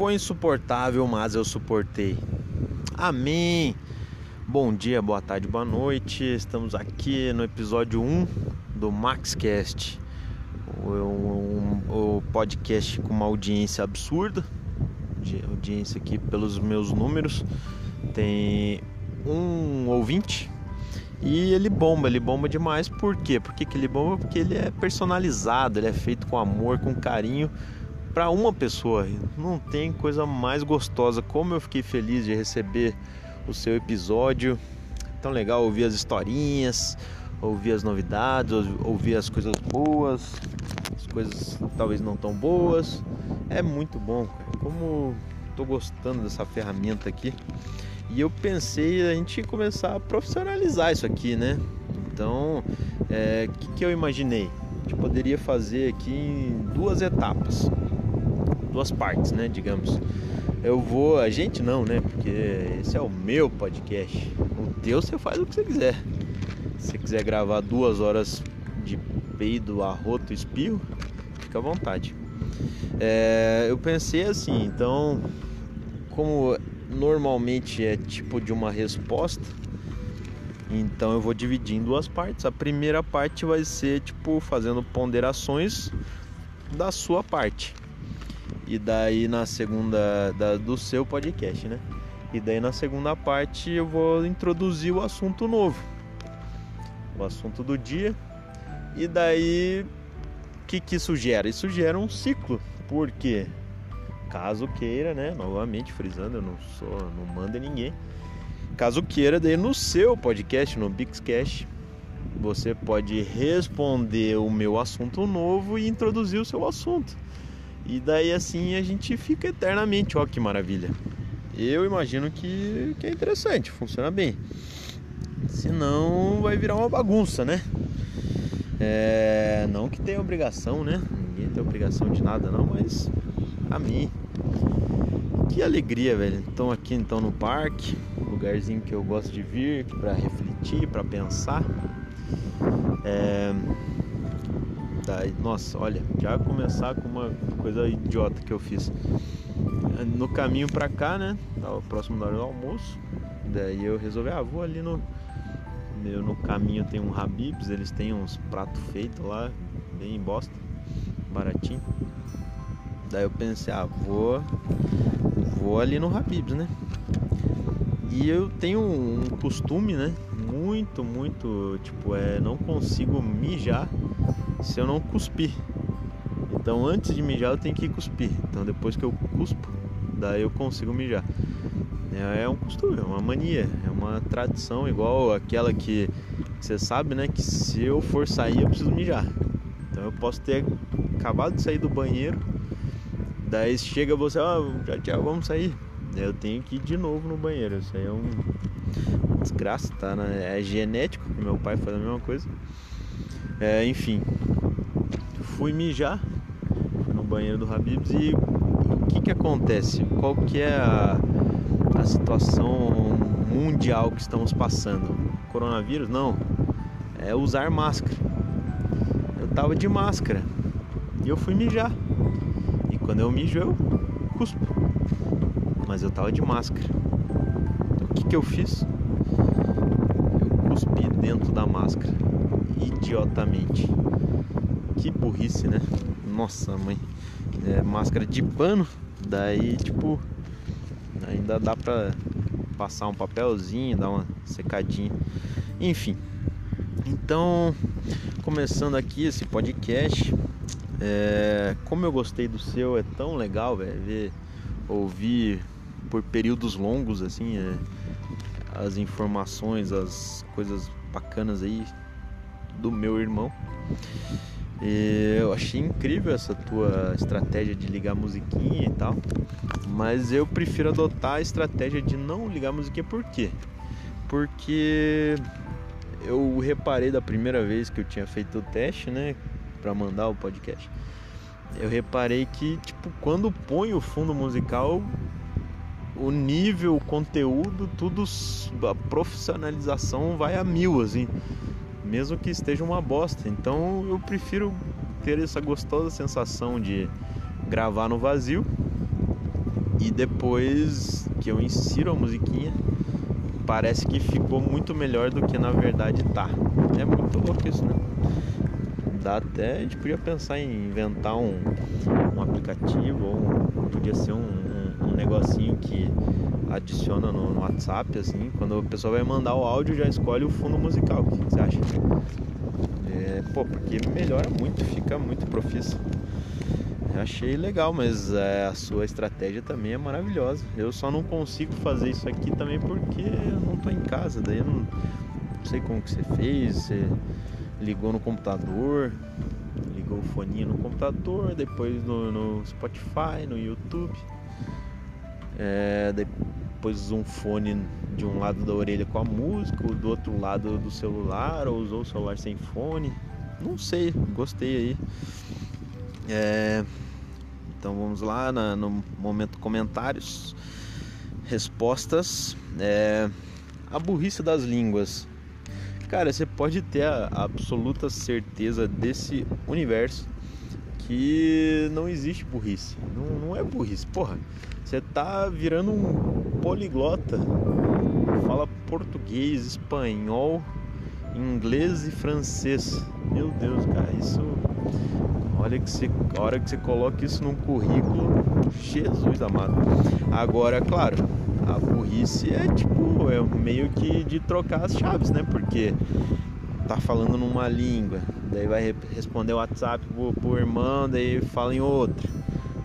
Foi insuportável, mas eu suportei. Amém. Bom dia, boa tarde, boa noite. Estamos aqui no episódio 1 do MaxCast, o, um, o podcast com uma audiência absurda. Audiência aqui pelos meus números. Tem um ouvinte e ele bomba, ele bomba demais. Por quê? Por que, que ele bomba? Porque ele é personalizado, ele é feito com amor, com carinho para uma pessoa. Não tem coisa mais gostosa. Como eu fiquei feliz de receber o seu episódio. Tão legal ouvir as historinhas, ouvir as novidades, ouvir as coisas boas, as coisas talvez não tão boas. É muito bom, cara. Como tô gostando dessa ferramenta aqui. E eu pensei a gente começar a profissionalizar isso aqui, né? Então, o é, que, que eu imaginei? A gente poderia fazer aqui em duas etapas, duas partes, né? Digamos. Eu vou, a gente não, né? Porque esse é o meu podcast. O teu você faz o que você quiser. Se você quiser gravar duas horas de peido, arroto, espirro, fica à vontade. É, eu pensei assim, então, como normalmente é tipo de uma resposta. Então eu vou dividir em duas partes. A primeira parte vai ser tipo fazendo ponderações da sua parte. E daí na segunda da, do seu podcast, né? E daí na segunda parte eu vou introduzir o assunto novo. O assunto do dia. E daí o que, que isso gera? Isso gera um ciclo. Por quê? caso queira, né? Novamente frisando, eu não sou, não manda ninguém. Caso queira, daí no seu podcast, no Bixcast, você pode responder o meu assunto novo e introduzir o seu assunto. E daí assim a gente fica eternamente, ó que maravilha. Eu imagino que, que é interessante, funciona bem. Senão vai virar uma bagunça, né? É, não que tenha obrigação, né? Ninguém tem obrigação de nada não, mas a mim que alegria, velho. Estão aqui então no parque, lugarzinho que eu gosto de vir para refletir, para pensar. É... Nossa, olha, já começar com uma coisa idiota que eu fiz. No caminho para cá, né? Tava próximo da hora do almoço. Daí eu resolvi, ah, vou ali no meu no caminho tem um Habibs, eles têm uns pratos feitos lá, bem bosta, baratinho. Daí eu pensei, ah, vou vou ali no Habib's, né? E eu tenho um costume, né? Muito, muito, tipo, é, não consigo mijar se eu não cuspir. Então antes de mijar eu tenho que cuspir. Então depois que eu cuspo, daí eu consigo mijar. É, é um costume, é uma mania, é uma tradição igual aquela que você sabe, né? Que se eu for sair eu preciso mijar. Então eu posso ter acabado de sair do banheiro Daí chega você, ó, oh, já, já vamos sair. Eu tenho que ir de novo no banheiro. Isso aí é um, desgraça, tá? Né? É genético, meu pai faz a mesma coisa. É, enfim, fui mijar no banheiro do Habibs e o que que acontece? Qual que é a, a situação mundial que estamos passando? Coronavírus? Não, é usar máscara. Eu tava de máscara e eu fui mijar. Quando eu mijo, eu cuspo. Mas eu tava de máscara. Então, o que, que eu fiz? Eu cuspi dentro da máscara. Idiotamente. Que burrice, né? Nossa, mãe. É, máscara de pano. Daí, tipo, ainda dá pra passar um papelzinho, dar uma secadinha. Enfim. Então, começando aqui esse podcast, é, como eu gostei do seu, é tão legal, véio, ver, ouvir por períodos longos assim é, as informações, as coisas bacanas aí do meu irmão. E eu achei incrível essa tua estratégia de ligar musiquinha e tal, mas eu prefiro adotar a estratégia de não ligar musiquinha por quê? Porque eu reparei da primeira vez que eu tinha feito o teste, né? para mandar o podcast. Eu reparei que, tipo, quando põe o fundo musical, o nível, o conteúdo, tudo, a profissionalização vai a mil, assim, mesmo que esteja uma bosta. Então eu prefiro ter essa gostosa sensação de gravar no vazio e depois que eu insiro a musiquinha, parece que ficou muito melhor do que na verdade tá. É muito louco isso, né? Dá até, a gente podia pensar em inventar um, um aplicativo ou podia ser um, um, um negocinho que adiciona no, no, WhatsApp, assim, quando a pessoa vai mandar o áudio já escolhe o fundo musical. O que, você acha? É, pô, porque melhora muito, fica muito profissa. Achei legal, mas é, a sua estratégia também é maravilhosa. Eu só não consigo fazer isso aqui também porque eu não tô em casa, daí eu não, não sei como que você fez, você ligou no computador, ligou o foninho no computador, depois no, no Spotify, no YouTube. É, depois um fone de um lado da orelha com a música, do outro lado do celular, ou usou o celular sem fone. Não sei, gostei aí. É, então vamos lá na, no momento comentários, respostas. É, a burrice das línguas. Cara, você pode ter a, a absoluta certeza desse universo que não existe burrice. Não, não é burrice. Porra, você tá virando um poliglota. Fala português, espanhol, inglês e francês. Meu Deus, cara, isso. Olha que você, a hora que você coloca isso num currículo, Jesus amado. Agora, claro, a burrice é tipo, é meio que de trocar as chaves, né? Porque tá falando numa língua, daí vai responder o WhatsApp pro, pro irmão, daí fala em outra.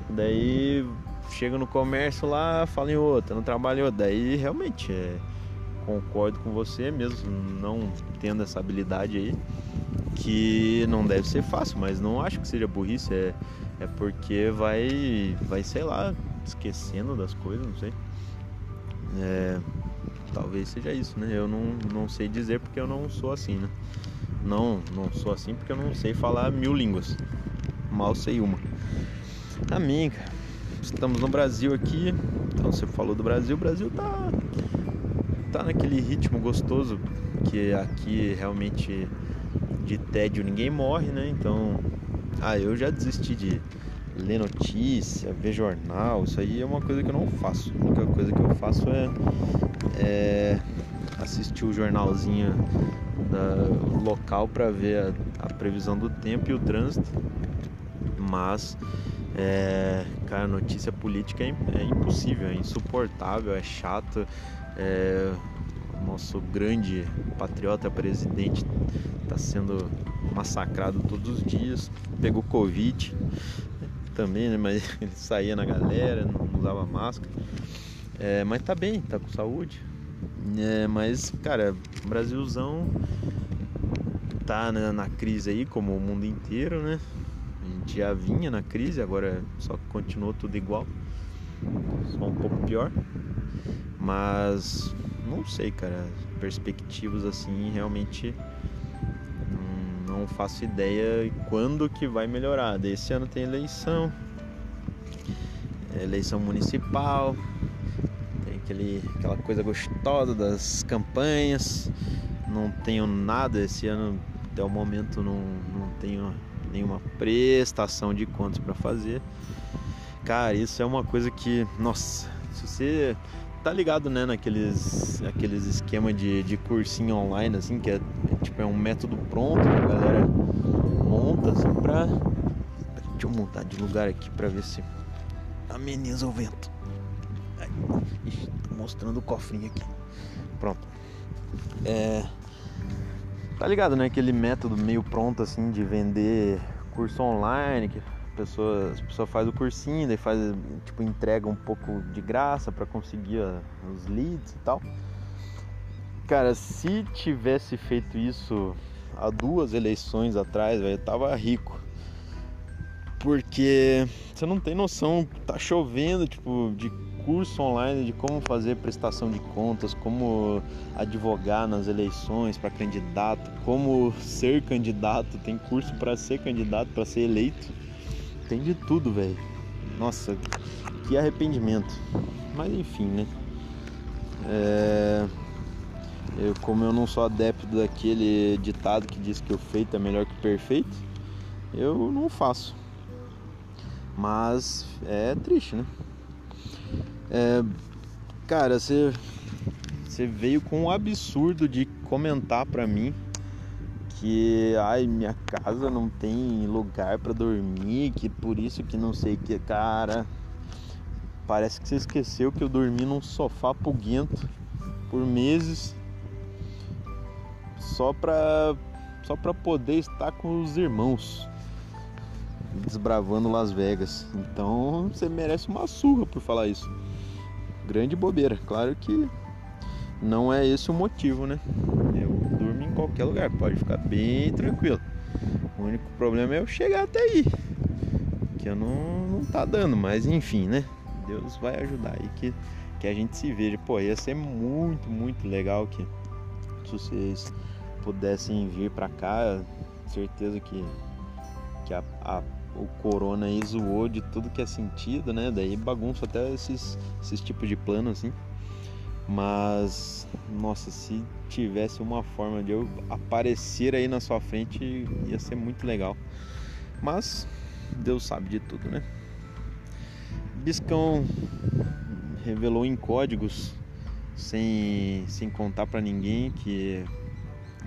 Daí chega no comércio lá, fala em outra, no trabalho em outra. Daí realmente é, concordo com você mesmo, não tendo essa habilidade aí, que não deve ser fácil, mas não acho que seja burrice, é, é porque vai, vai, sei lá, esquecendo das coisas, não sei. É, talvez seja isso, né? Eu não, não sei dizer porque eu não sou assim, né? Não, não sou assim porque eu não sei falar mil línguas. Mal sei uma. A minha, estamos no Brasil aqui. Então você falou do Brasil, o Brasil tá tá naquele ritmo gostoso que aqui realmente de tédio ninguém morre, né? Então, ah, eu já desisti de ler notícia, ver jornal, isso aí é uma coisa que eu não faço. A única coisa que eu faço é, é assistir o jornalzinho da, local para ver a, a previsão do tempo e o trânsito. Mas é, cara, notícia política é, é, impossível, é insuportável, é chato. É, nosso grande patriota presidente está sendo massacrado todos os dias. Pegou Covid também, né? Mas ele saía na galera, não usava máscara. É, mas tá bem, tá com saúde. É, mas, cara, Brasilzão tá né, na crise aí, como o mundo inteiro, né? Já vinha na crise, agora só continuou tudo igual. Só um pouco pior. Mas não sei, cara. Perspectivas assim realmente não faço ideia quando que vai melhorar. Esse ano tem eleição, eleição municipal, tem aquele, aquela coisa gostosa das campanhas. Não tenho nada esse ano, até o momento não, não tenho nenhuma prestação de contas para fazer. Cara, isso é uma coisa que, nossa, se você tá ligado, né, naqueles aqueles esquema de, de cursinho online, assim, que é, é tipo é um método pronto que a galera monta, assim, pra. Deixa eu montar de lugar aqui pra ver se ameniza o vento. mostrando o cofrinho aqui. Pronto. É. Tá ligado, né? Aquele método meio pronto, assim, de vender curso online, que pessoa, a faz o cursinho, daí faz, tipo, entrega um pouco de graça para conseguir os leads e tal. Cara, se tivesse feito isso há duas eleições atrás, velho, eu tava rico. Porque você não tem noção, tá chovendo, tipo, de curso online de como fazer prestação de contas, como advogar nas eleições para candidato, como ser candidato, tem curso para ser candidato, para ser eleito. Tem de tudo, velho. Nossa, que arrependimento. Mas enfim, né? É... Eu, como eu não sou adepto daquele ditado que diz que o feito é melhor que o perfeito, eu não faço. Mas é triste, né? É, cara, você, você veio com um absurdo de comentar pra mim que ai minha casa não tem lugar para dormir, que por isso que não sei que cara. Parece que você esqueceu que eu dormi num sofá puguento por meses só pra só para poder estar com os irmãos desbravando Las Vegas. Então você merece uma surra por falar isso. Grande bobeira. Claro que não é esse o motivo, né? Eu durmo em qualquer lugar, pode ficar bem tranquilo. O único problema é eu chegar até aí. Que eu não, não tá dando, mas enfim, né? Deus vai ajudar aí que, que a gente se veja. Pô, ia ser muito, muito legal que se vocês pudessem vir para cá, certeza que, que a, a, o corona aí zoou de tudo que é sentido, né? Daí bagunça até esses, esses tipos de plano assim. Mas, nossa, se tivesse uma forma de eu aparecer aí na sua frente, ia ser muito legal. Mas, Deus sabe de tudo, né? Biscão revelou em códigos, sem, sem contar para ninguém, que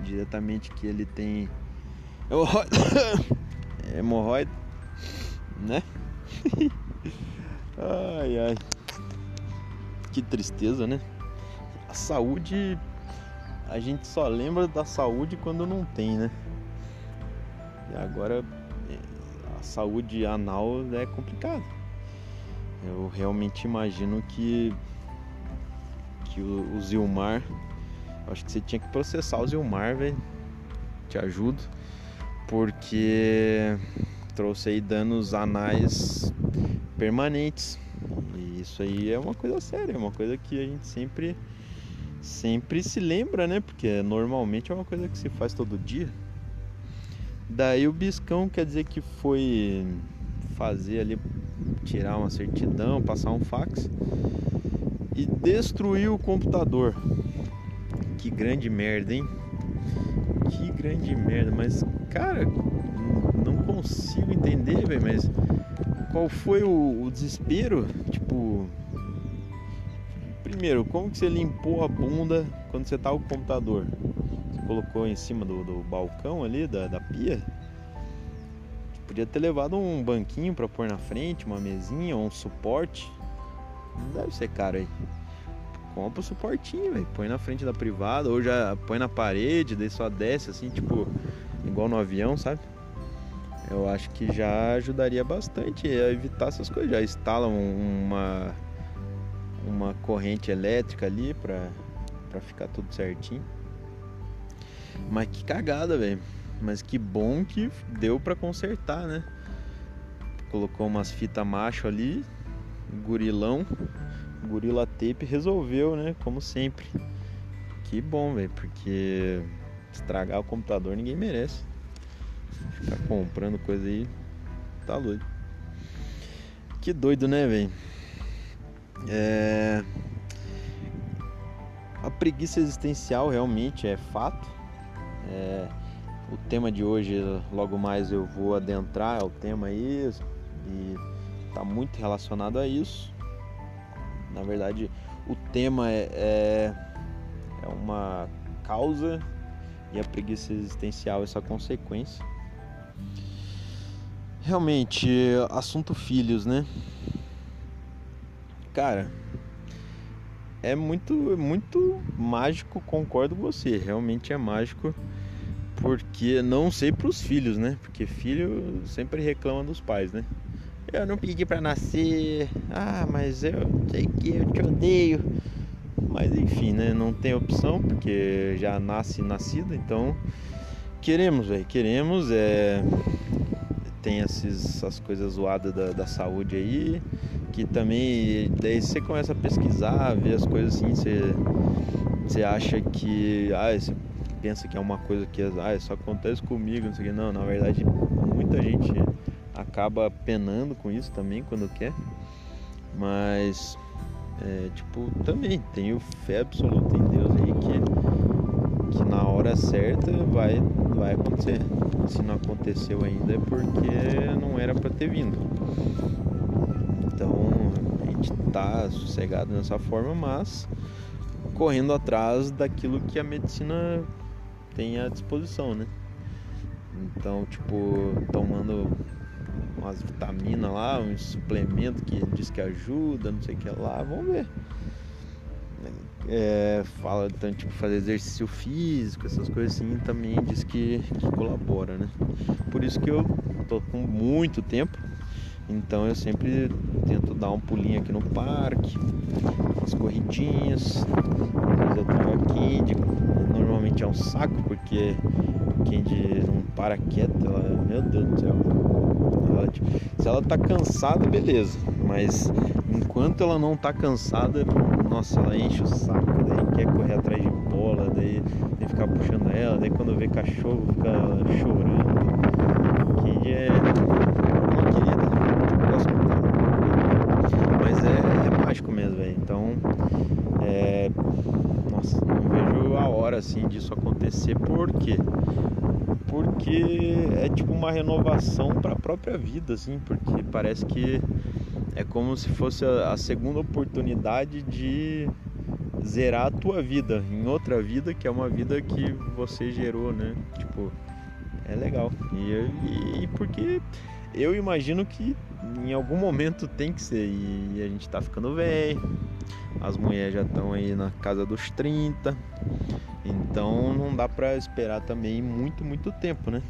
diretamente que ele tem hemorroida, né? ai ai, que tristeza, né? A saúde, a gente só lembra da saúde quando não tem, né? E agora a saúde anal é complicado. Eu realmente imagino que que o Zilmar Acho que você tinha que processar o Zilmar, velho. Te ajudo. Porque trouxe aí danos anais permanentes. E isso aí é uma coisa séria, é uma coisa que a gente sempre sempre se lembra, né? Porque normalmente é uma coisa que se faz todo dia. Daí o biscão quer dizer que foi fazer ali tirar uma certidão, passar um fax e destruir o computador. Que grande merda, hein? Que grande merda, mas cara, consigo entender, velho, mas qual foi o, o, desespero? Tipo, primeiro, como que você limpou a bunda quando você tá com o computador? Você colocou em cima do, do balcão ali, da, da pia? Podia ter levado um banquinho para pôr na frente, uma mesinha ou um suporte. Não deve ser caro aí compra o suportinho, velho. Põe na frente da privada, ou já põe na parede, daí só desce assim, tipo, igual no avião, sabe? Eu acho que já ajudaria bastante a evitar essas coisas. Já instala uma, uma corrente elétrica ali pra ficar tudo certinho. Mas que cagada, velho. Mas que bom que deu pra consertar, né? Colocou umas fitas macho ali, gurilão, Gorila Tape resolveu, né? Como sempre. Que bom, velho, porque estragar o computador ninguém merece. Ficar comprando coisa aí, tá doido. Que doido, né, velho? É... A preguiça existencial realmente é fato. É... O tema de hoje, logo mais eu vou adentrar ao tema aí e tá muito relacionado a isso. Na verdade, o tema é, é, é uma causa e a preguiça existencial essa consequência. Realmente, assunto filhos, né? Cara, é muito, muito mágico, concordo com você. Realmente é mágico, porque não sei para os filhos, né? Porque filho sempre reclama dos pais, né? Eu não pedi para nascer. Ah, mas eu sei que eu te odeio. Mas enfim, né? Não tem opção porque já nasce nascido, então queremos, velho, queremos. É... Tem essas coisas zoadas da, da saúde aí, que também daí você começa a pesquisar, ver as coisas assim, você, você acha que. Ah, você pensa que é uma coisa que ah, só acontece comigo, não sei o que. Não, na verdade muita gente acaba penando com isso também quando quer. Mas, é, tipo, também tenho fé absoluta em Deus aí que, que na hora certa vai, vai acontecer. Se não aconteceu ainda é porque não era para ter vindo. Então a gente tá sossegado nessa forma, mas correndo atrás daquilo que a medicina tem à disposição, né? Então, tipo, tomando umas vitaminas lá, um suplemento que diz que ajuda, não sei o que lá, vamos ver. É, fala então, tipo, fazer exercício físico, essas coisas assim, também diz que, que colabora, né? Por isso que eu tô com muito tempo, então eu sempre tento dar um pulinho aqui no parque, umas corridinhas, às vezes eu tomo a normalmente é um saco, porque Candy não para quieta, ela, meu Deus do céu. Tipo, se ela tá cansada, beleza. Mas enquanto ela não tá cansada, nossa, ela enche o saco, daí quer correr atrás de bola, daí tem que ficar puxando ela, daí quando vê cachorro fica chorando. Candy é uma querida, gosto muito Mas é, é mágico mesmo, velho. Então, é. Nossa, não vejo a hora assim disso acontecer, por quê? Porque é tipo uma renovação para a própria vida, assim, porque parece que é como se fosse a, segunda oportunidade de zerar a tua vida em outra vida que é uma vida que você gerou, né? Tipo, é legal. E, e, porque eu imagino que em algum momento tem que ser. E a gente tá ficando velho, as mulheres já estão aí na casa dos 30. Então não dá pra esperar também muito, muito tempo, né?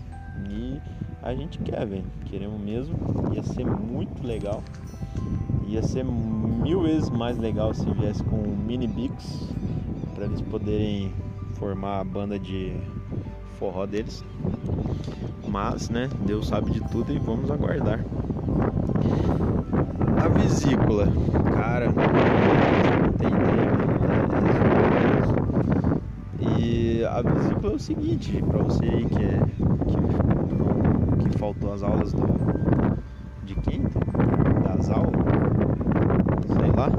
E a gente quer, velho. Queremos mesmo. Ia ser muito legal. Ia ser mil vezes mais legal se viesse com mini bicos para eles poderem formar a banda de forró deles. Mas, né, Deus sabe de tudo e vamos aguardar. A vesícula, cara, tem ideia. E a vesícula é o seguinte, para você aí que, é, que, que faltou as aulas do, de quinta, das aulas, sei lá.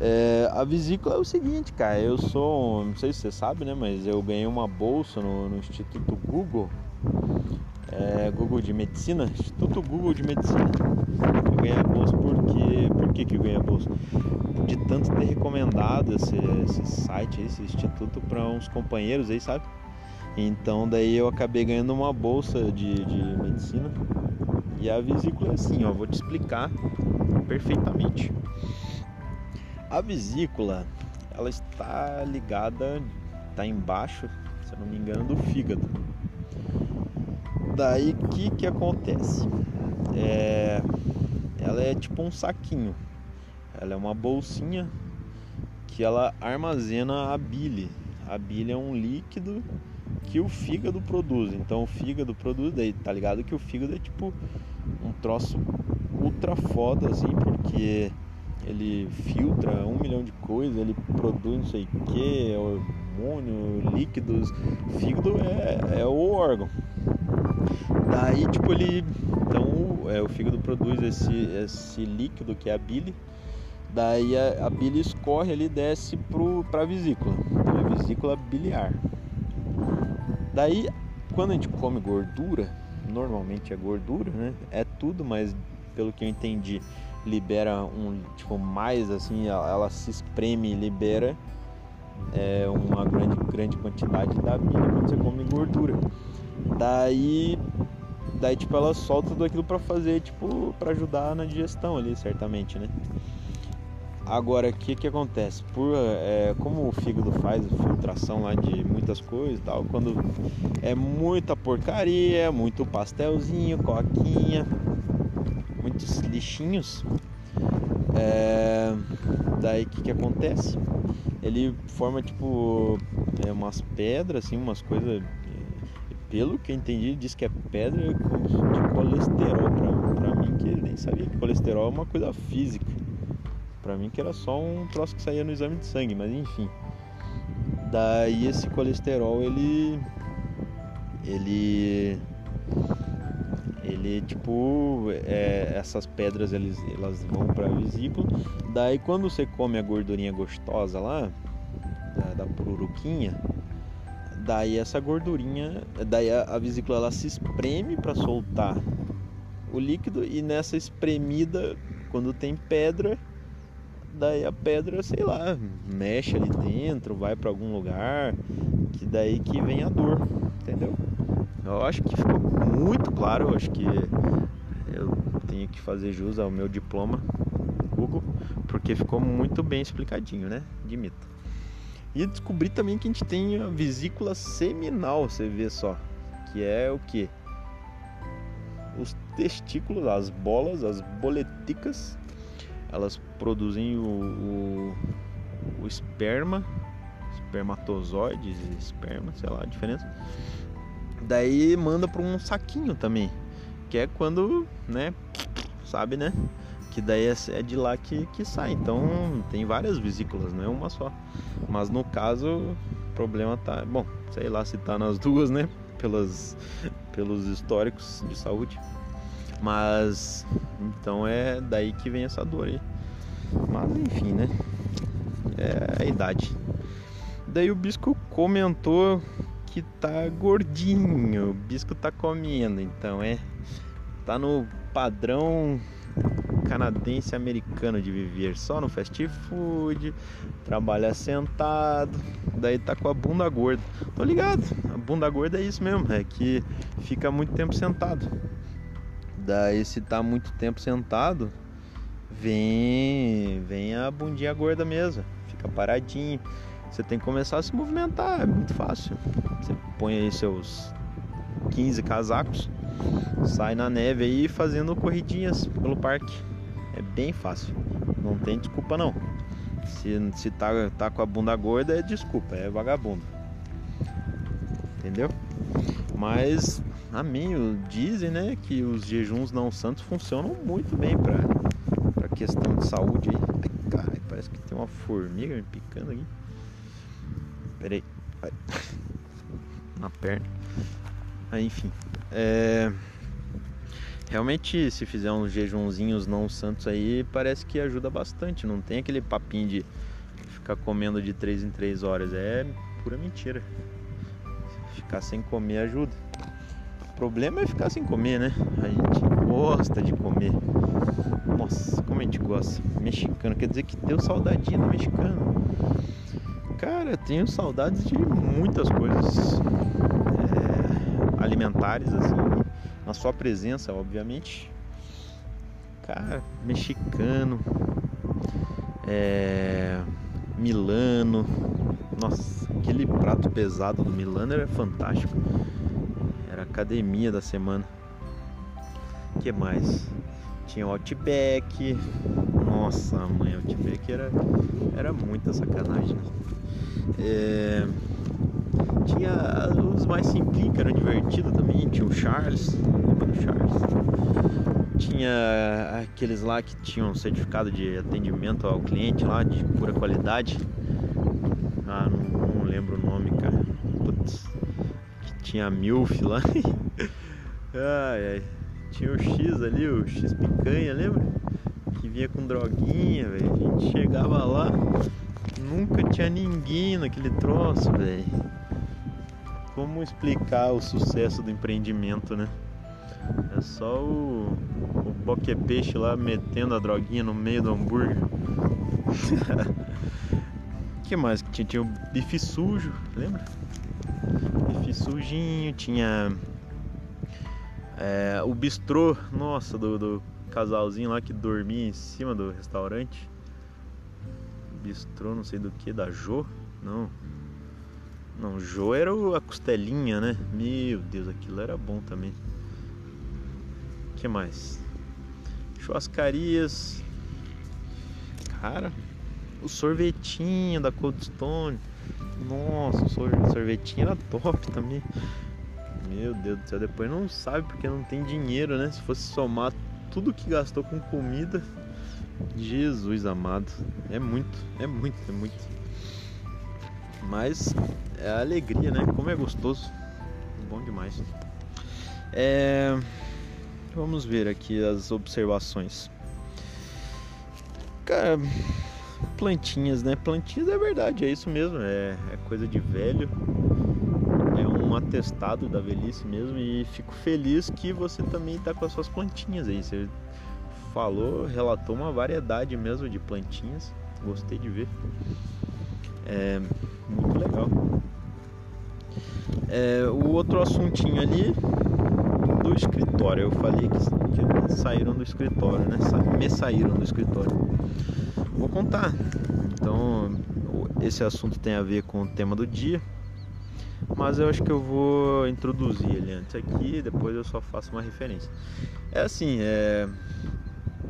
É, a vesícula é o seguinte, cara, eu sou, não sei se você sabe, né, mas eu ganhei uma bolsa no, no Instituto Google, é, Google de Medicina, Instituto Google de Medicina. Eu ganhei a bolsa porque, por que, que eu ganhei a bolsa? De tanto ter recomendado esse, esse site, esse instituto para uns companheiros aí, sabe? Então daí eu acabei ganhando uma bolsa de, de medicina. E a vesícula é assim, ó, vou te explicar perfeitamente. A vesícula, ela está ligada, está embaixo, se eu não me engano, do fígado. Daí o que que acontece? É, ela é tipo um saquinho. Ela é uma bolsinha que ela armazena a bile. A bile é um líquido que o fígado produz. Então o fígado produz, daí tá ligado que o fígado é tipo um troço ultra foda assim, porque ele filtra um milhão de coisas, ele produz não sei o que, hormônio, líquidos. Fígado é, é o órgão. Daí, tipo, ele. Então, é, o fígado produz esse, esse líquido que é a bile. Daí a, a bile escorre ali e desce para a vesícula. Então, é a vesícula biliar. Daí, quando a gente come gordura, normalmente é gordura, né? É tudo, mas pelo que eu entendi, libera um tipo mais assim, ela, ela se espreme e libera é, uma grande, grande quantidade da bile quando você come gordura. Daí, daí tipo ela solta tudo aquilo para fazer, tipo, para ajudar na digestão ali, certamente, né? Agora, o que que acontece? Por, é, como o fígado faz filtração lá de muitas coisas e tal, quando é muita porcaria, muito pastelzinho, coquinha, muitos lixinhos. É, daí o que, que acontece? Ele forma tipo é, umas pedras, assim, umas coisas. Pelo que eu entendi, diz que é pedra de colesterol. Pra, pra mim, que nem sabia que colesterol é uma coisa física. Pra mim, que era só um troço que saía no exame de sangue, mas enfim. Daí, esse colesterol ele. Ele tipo é, essas pedras eles, elas vão para vesícula daí quando você come a gordurinha gostosa lá da, da daí essa gordurinha daí a, a vesícula ela se espreme para soltar o líquido e nessa espremida quando tem pedra, daí a pedra, sei lá, mexe ali dentro, vai para algum lugar, que daí que vem a dor, entendeu? Eu acho que ficou muito claro, eu acho que eu tenho que fazer jus ao meu diploma Google, porque ficou muito bem explicadinho, né? De mito. E descobri também que a gente tem a vesícula seminal, você vê só, que é o que? Os testículos, as bolas, as boleticas, elas produzem o, o, o esperma, espermatozoides, esperma, sei lá a diferença. Daí manda para um saquinho também, que é quando, né, sabe, né? Que daí é, é de lá que, que sai. Então tem várias vesículas, não é uma só. Mas no caso, o problema tá. Bom, sei lá se tá nas duas, né? Pelas, pelos históricos de saúde. Mas então é daí que vem essa dor aí. Mas enfim, né? É a idade. Daí o Bisco comentou que tá gordinho. O Bisco tá comendo, então é. Tá no padrão canadense americano de viver só no fast food, trabalha sentado, daí tá com a bunda gorda. Tô ligado, a bunda gorda é isso mesmo, é que fica muito tempo sentado. Daí se tá muito tempo sentado, vem, vem a bundinha gorda mesmo, fica paradinho. Você tem que começar a se movimentar, é muito fácil. Você põe aí seus 15 casacos, sai na neve aí fazendo corridinhas pelo parque. É bem fácil. Não tem desculpa não. Se, se tá, tá com a bunda gorda é desculpa, é vagabundo. Entendeu? Mas a mim dizem né, que os jejuns não santos funcionam muito bem para questão de saúde. Ai, caralho, parece que tem uma formiga me picando aqui. Peraí. Ai. Na perna. Aí, enfim. É realmente se fizer uns jejunzinhos não santos aí, parece que ajuda bastante. Não tem aquele papinho de ficar comendo de 3 em 3 horas. É pura mentira. Ficar sem comer ajuda. O problema é ficar sem comer, né? A gente gosta de comer. Nossa, como a gente gosta. Mexicano, quer dizer que deu saudadinha do mexicano. Cara, tenho saudades de muitas coisas é, alimentares, assim na sua presença, obviamente. Cara, mexicano, é, Milano, nossa, aquele prato pesado do Milano era fantástico. Era academia da semana. O que mais? Tinha o Outback. Nossa, mãe, Outback era, era muita sacanagem. É, tinha os mais simples, que era divertido também. Tinha o Charles, lembra do Charles? Tinha aqueles lá que tinham certificado de atendimento ao cliente lá, de pura qualidade. Ah, não, não lembro o nome, cara. Putz, que tinha a Milf lá. ai, ai. Tinha o X ali, o X picanha, lembra? Que vinha com droguinha, velho. A gente chegava lá, nunca tinha ninguém naquele troço, velho como explicar o sucesso do empreendimento, né? É só o, o boque peixe lá metendo a droguinha no meio do hambúrguer. que mais que tinha? Tinha o bife sujo, lembra? Bife sujinho, tinha é, o bistrô, nossa, do, do casalzinho lá que dormia em cima do restaurante. Bistrô, não sei do que, da Jo? Não, não, Jô era a costelinha, né? Meu Deus, aquilo era bom também. O que mais? Churrascarias. Cara, o sorvetinho da Cold Stone. Nossa, o sorvetinho era top também. Meu Deus do céu, depois não sabe porque não tem dinheiro, né? Se fosse somar tudo que gastou com comida, Jesus amado, é muito, é muito, é muito. Mas é a alegria, né? Como é gostoso. Bom demais. É... Vamos ver aqui as observações. Cara, plantinhas, né? Plantinhas é verdade, é isso mesmo. É, é coisa de velho. É um atestado da velhice mesmo. E fico feliz que você também tá com as suas plantinhas aí. Você falou, relatou uma variedade mesmo de plantinhas. Gostei de ver. É muito legal. É, o outro assuntinho ali do escritório. Eu falei que, que saíram do escritório, né? Me saíram do escritório. Vou contar. Então, esse assunto tem a ver com o tema do dia. Mas eu acho que eu vou introduzir ele antes aqui, depois eu só faço uma referência. É assim, é...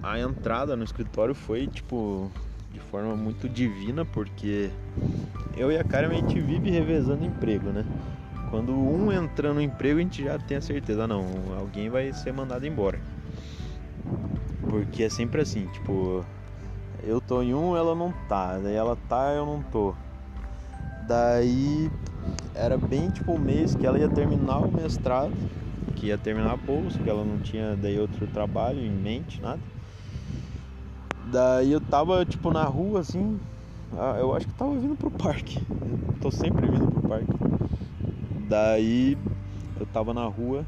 a entrada no escritório foi tipo de forma muito divina, porque eu e a Karen a gente vive revezando emprego, né? Quando um entra no emprego, a gente já tem a certeza, não, alguém vai ser mandado embora. Porque é sempre assim, tipo, eu tô em um, ela não tá, daí ela tá, eu não tô. Daí era bem tipo o um mês que ela ia terminar o mestrado, que ia terminar a bolsa, que ela não tinha daí outro trabalho em mente, nada. Daí eu tava tipo na rua assim, ah, eu acho que tava vindo pro parque. Eu tô sempre vindo pro parque. Daí eu tava na rua,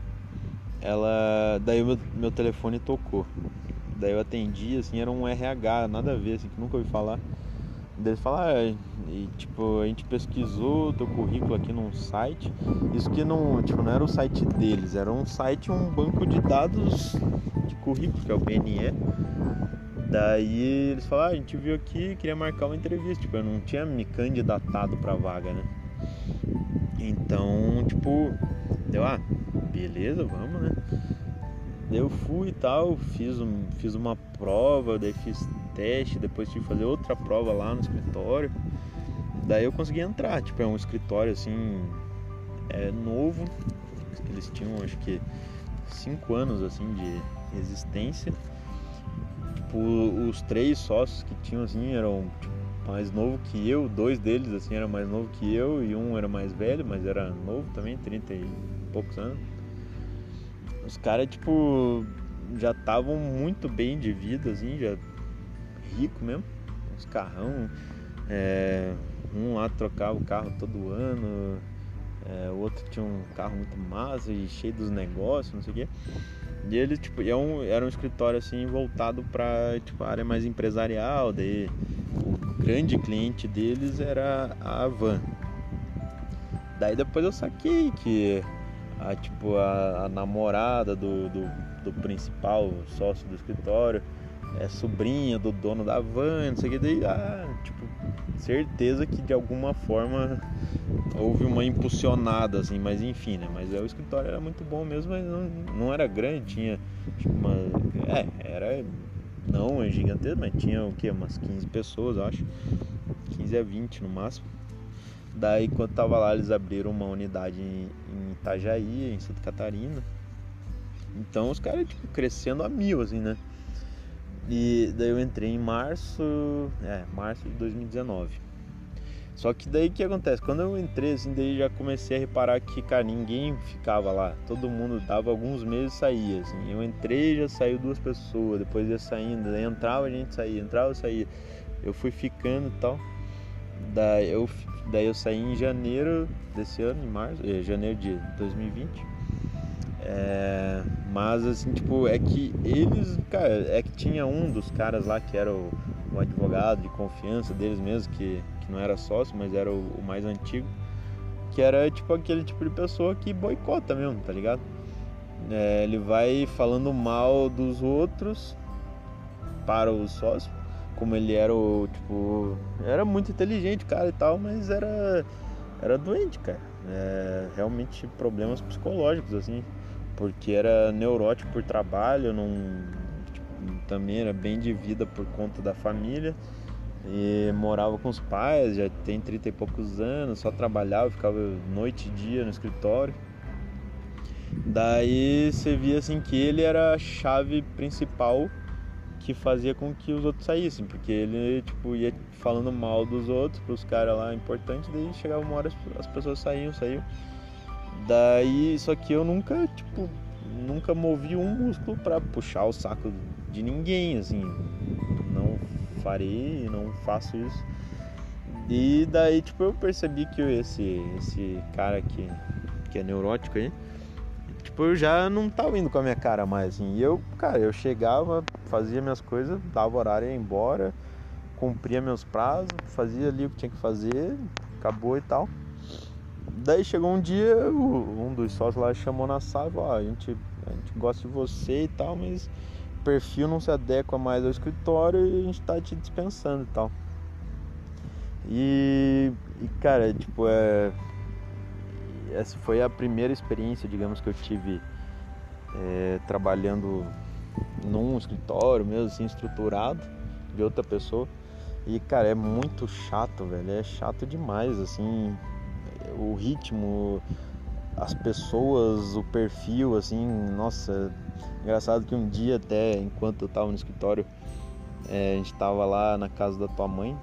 ela. Daí meu, meu telefone tocou. Daí eu atendi, assim, era um RH, nada a ver, assim, que nunca ouvi falar. Daí eles falaram, ah, e, tipo, a gente pesquisou teu currículo aqui num site. Isso que não, tipo, não era o site deles, era um site, um banco de dados de currículo, que é o BNE. Daí eles falaram, ah, a gente viu aqui, queria marcar uma entrevista. Tipo, eu não tinha me candidatado pra vaga, né? Então, tipo, deu, ah, beleza, vamos, né? Eu fui e tal, fiz, um, fiz uma prova, daí fiz teste, depois tive que fazer outra prova lá no escritório. Daí eu consegui entrar, tipo, é um escritório assim, é novo, eles tinham acho que cinco anos assim de existência. Tipo, os três sócios que tinham assim eram tipo, mais novo que eu, dois deles assim eram mais novo que eu e um era mais velho, mas era novo também, 30 e poucos anos. Os caras tipo já estavam muito bem de vida assim, já rico mesmo, uns carrão, é, um lá trocava o carro todo ano, é, o outro tinha um carro muito massa e cheio dos negócios, não sei o quê. E ele, tipo, é um, era um escritório assim voltado para tipo, a área mais empresarial, daí o grande cliente deles era a Van. Daí depois eu saquei que a, tipo, a, a namorada do, do, do, principal sócio do escritório é sobrinha do dono da van, não sei o que, daí, ah, tipo, certeza que de alguma forma houve uma impulsionada, assim, mas enfim, né? Mas é, o escritório era muito bom mesmo, mas não, não era grande, tinha tipo, uma. É, era não é gigantesco, mas tinha o que? Umas 15 pessoas, acho. 15 a 20 no máximo. Daí quando tava lá, eles abriram uma unidade em, em Itajaí, em Santa Catarina. Então os caras, tipo, crescendo a mil, assim, né? E daí eu entrei em março, é, março de 2019. Só que daí o que acontece? Quando eu entrei, assim, daí já comecei a reparar que, cara, ninguém ficava lá. Todo mundo dava alguns meses e saía, assim. Eu entrei já saiu duas pessoas, depois ia saindo, daí entrava a gente saía, entrava saía. Eu fui ficando e tal. Daí eu, daí eu saí em janeiro desse ano, em março, é, janeiro de 2020. É, mas assim, tipo, é que eles, cara, é que tinha um dos caras lá que era o, o advogado de confiança deles mesmo, que que não era sócio, mas era o, o mais antigo, que era tipo aquele tipo de pessoa que boicota mesmo, tá ligado? É, ele vai falando mal dos outros para o sócio, como ele era o tipo, era muito inteligente, cara e tal, mas era era doente, cara. É, realmente problemas psicológicos assim, porque era neurótico por trabalho, não tipo, também era bem de vida por conta da família e morava com os pais, já tem 30 e poucos anos, só trabalhava, ficava noite e dia no escritório. Daí você via assim que ele era a chave principal que fazia com que os outros saíssem, porque ele tipo ia falando mal dos outros para os caras lá importantes, daí chegava uma hora as pessoas saíam, saíam. Daí, só que eu nunca, tipo, nunca movi um músculo para puxar o saco de ninguém, assim. Não farei, não faço isso. E daí, tipo, eu percebi que esse, esse cara que, que é neurótico aí, tipo, eu já não tava indo com a minha cara mais, assim. E eu, cara, eu chegava, fazia minhas coisas, dava horário, ia embora, cumpria meus prazos, fazia ali o que tinha que fazer, acabou e tal. Daí chegou um dia, um dos sócios lá chamou na sala e falou, ah, a gente, a gente gosta de você e tal, mas o perfil não se adequa mais ao escritório e a gente tá te dispensando e tal. E, e cara, tipo, é, essa foi a primeira experiência, digamos, que eu tive é, trabalhando num escritório mesmo assim estruturado de outra pessoa. E cara, é muito chato, velho. É chato demais, assim, o ritmo, as pessoas, o perfil, assim, nossa, engraçado que um dia até, enquanto eu tava no escritório, é, a gente tava lá na casa da tua mãe,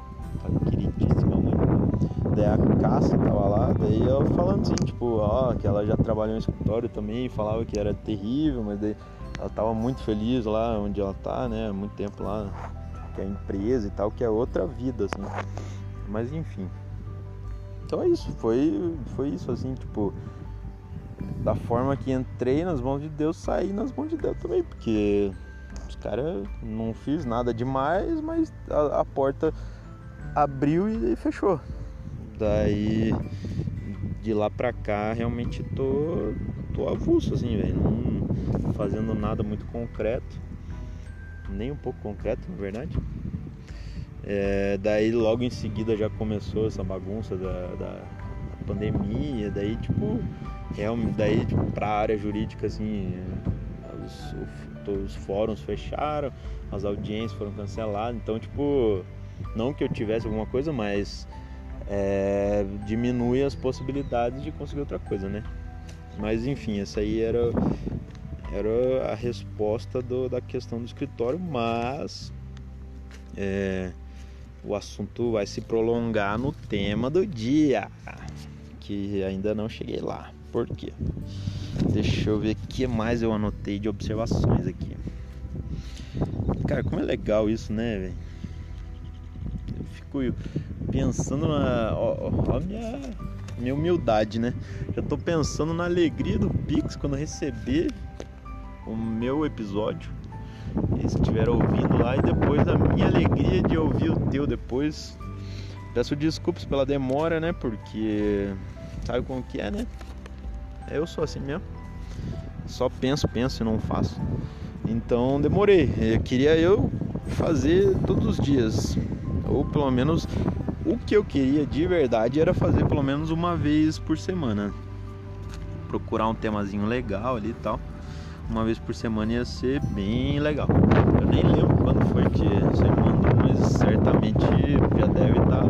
a queridíssima mãe. Daí a Cássia tava lá, daí eu falando assim, tipo, ó, que ela já trabalhou no escritório também, falava que era terrível, mas daí ela tava muito feliz lá onde ela tá, né? Muito tempo lá, que é empresa e tal, que é outra vida, assim. Mas enfim. Então é isso, foi, foi isso, assim, tipo, da forma que entrei nas mãos de Deus, saí nas mãos de Deus também, porque os caras não fiz nada demais, mas a, a porta abriu e fechou. Daí de lá pra cá realmente tô, tô avulso assim, velho. Não fazendo nada muito concreto. Nem um pouco concreto, na verdade. É, daí logo em seguida já começou essa bagunça da, da pandemia, daí tipo, realmente, daí tipo, pra área jurídica assim, os, os fóruns fecharam, as audiências foram canceladas, então tipo, não que eu tivesse alguma coisa, mas é, diminui as possibilidades de conseguir outra coisa, né? Mas enfim, essa aí era, era a resposta do, da questão do escritório, mas é, o assunto vai se prolongar no tema do dia, que ainda não cheguei lá. Por quê? Deixa eu ver o que mais eu anotei de observações aqui. Cara, como é legal isso, né, velho? Eu fico pensando na. Ó, ó, a minha, minha humildade, né? Já tô pensando na alegria do Pix quando receber o meu episódio. E se estiver ouvindo lá, e depois a minha alegria de ouvir o teu depois. Peço desculpas pela demora, né? Porque sabe como que é, né? Eu sou assim mesmo. Só penso, penso e não faço. Então demorei. Eu queria eu fazer todos os dias. Ou pelo menos o que eu queria de verdade era fazer pelo menos uma vez por semana. Procurar um temazinho legal ali e tal. Uma vez por semana ia ser bem legal. Eu nem lembro quando foi que você mandou, mas certamente já deve estar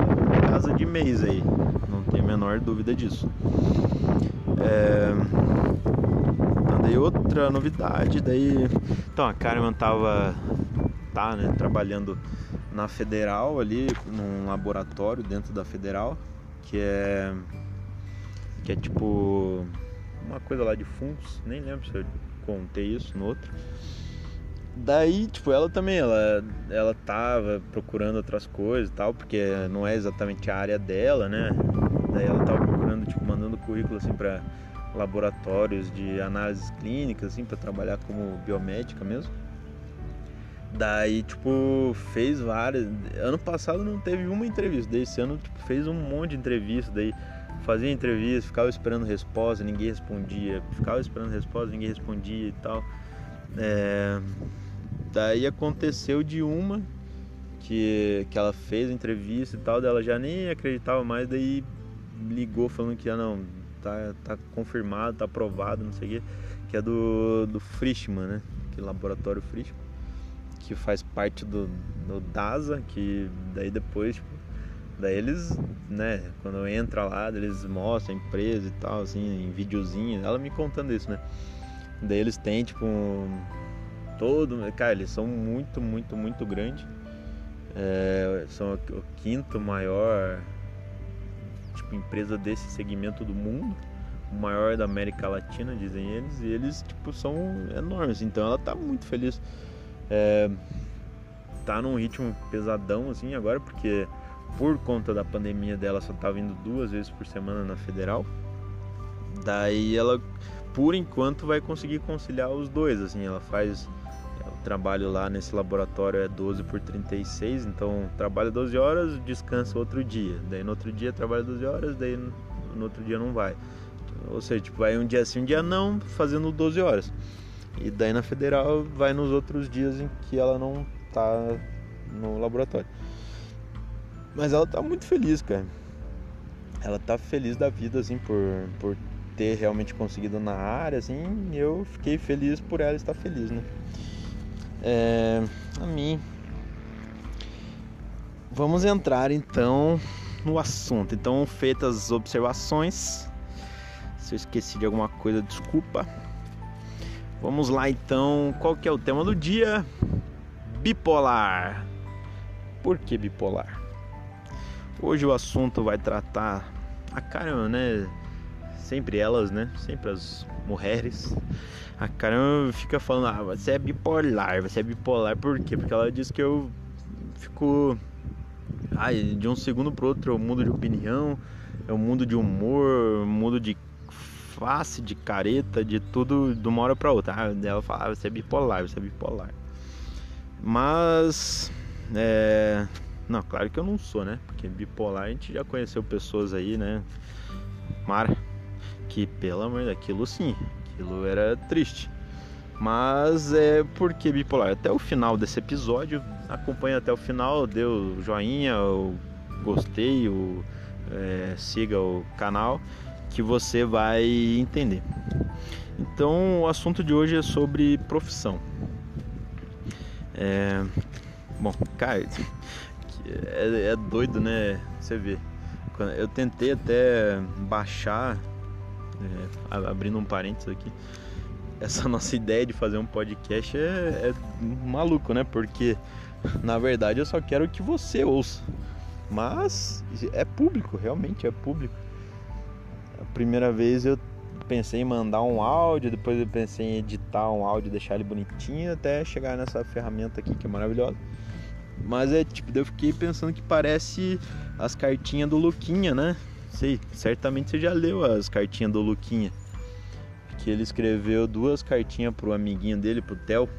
casa de mês aí. Não tenho a menor dúvida disso. É... Daí outra novidade, daí. Então a Carmen tava tá, né, trabalhando na Federal ali, num laboratório dentro da Federal, que é que é tipo uma coisa lá de fungos, nem lembro se eu contei isso no outro. Daí, tipo, ela também, ela, ela tava procurando outras coisas e tal, porque não é exatamente a área dela, né? Daí ela tava procurando, tipo, mandando currículo assim para laboratórios de análises clínicas, assim, para trabalhar como biomédica mesmo. Daí, tipo, fez várias. Ano passado não teve uma entrevista. Desse ano, tipo, fez um monte de entrevista. Daí fazia entrevista, ficava esperando resposta, ninguém respondia. Ficava esperando resposta, ninguém respondia e tal. É... Daí aconteceu de uma que, que ela fez a entrevista e tal, dela já nem acreditava mais, daí ligou falando que ah, não, tá, tá confirmado, tá aprovado, não sei o quê, que é do, do Frischmann, né? Que é laboratório Frischmann que faz parte do, do DASA, que daí depois, tipo, daí eles, né, quando entra lá, eles mostram a empresa e tal, assim, em videozinho, ela me contando isso, né? Daí eles têm, tipo, um, todo, cara, eles são muito, muito, muito grandes. É, são o quinto maior tipo, empresa desse segmento do mundo, o maior da América Latina, dizem eles, e eles tipo, são enormes. Então ela tá muito feliz é, tá num ritmo pesadão assim agora, porque por conta da pandemia dela só tá vindo duas vezes por semana na federal. Daí ela, por enquanto, vai conseguir conciliar os dois, assim, ela faz é, o trabalho lá nesse laboratório é 12 por 36, então trabalha 12 horas, descansa outro dia. Daí no outro dia trabalha 12 horas, daí no outro dia não vai. Ou seja, tipo, vai um dia sim, um dia não, fazendo 12 horas. E daí na federal vai nos outros dias em que ela não tá no laboratório. Mas ela tá muito feliz, cara. Ela tá feliz da vida, assim, por, por ter realmente conseguido na área, assim. Eu fiquei feliz por ela estar feliz, né? É, a mim. Vamos entrar então no assunto. Então, feitas as observações, se eu esqueci de alguma coisa, desculpa. Vamos lá então, qual que é o tema do dia? Bipolar. Por que bipolar? Hoje o assunto vai tratar a caramba, né? Sempre elas, né? Sempre as mulheres. A caramba fica falando, ah, você é bipolar, você é bipolar. Por quê? Porque ela diz que eu fico. Ai, de um segundo pro outro eu mudo de opinião, eu mudo de humor, mudo de face, de careta, de tudo de uma hora para outra. Ah, ela fala, ah, você é bipolar, você é bipolar. Mas é... não, claro que eu não sou, né? Porque bipolar a gente já conheceu pessoas aí, né? Mara, que pelo amor daquilo sim, aquilo era triste. Mas é porque bipolar. Até o final desse episódio, acompanha até o final, deu joinha, gostei, o, é, siga o canal que você vai entender. Então, o assunto de hoje é sobre profissão. É, bom, cara, é, é doido, né? Você vê. Eu tentei até baixar, é, abrindo um parênteses aqui, essa nossa ideia de fazer um podcast é, é maluco, né? Porque na verdade eu só quero que você ouça. Mas é público, realmente é público primeira vez eu pensei em mandar um áudio, depois eu pensei em editar um áudio, deixar ele bonitinho, até chegar nessa ferramenta aqui que é maravilhosa. Mas é tipo, eu fiquei pensando que parece as cartinhas do Luquinha, né? Sei, certamente você já leu as cartinhas do Luquinha. Que ele escreveu duas cartinhas pro amiguinho dele, pro Theo.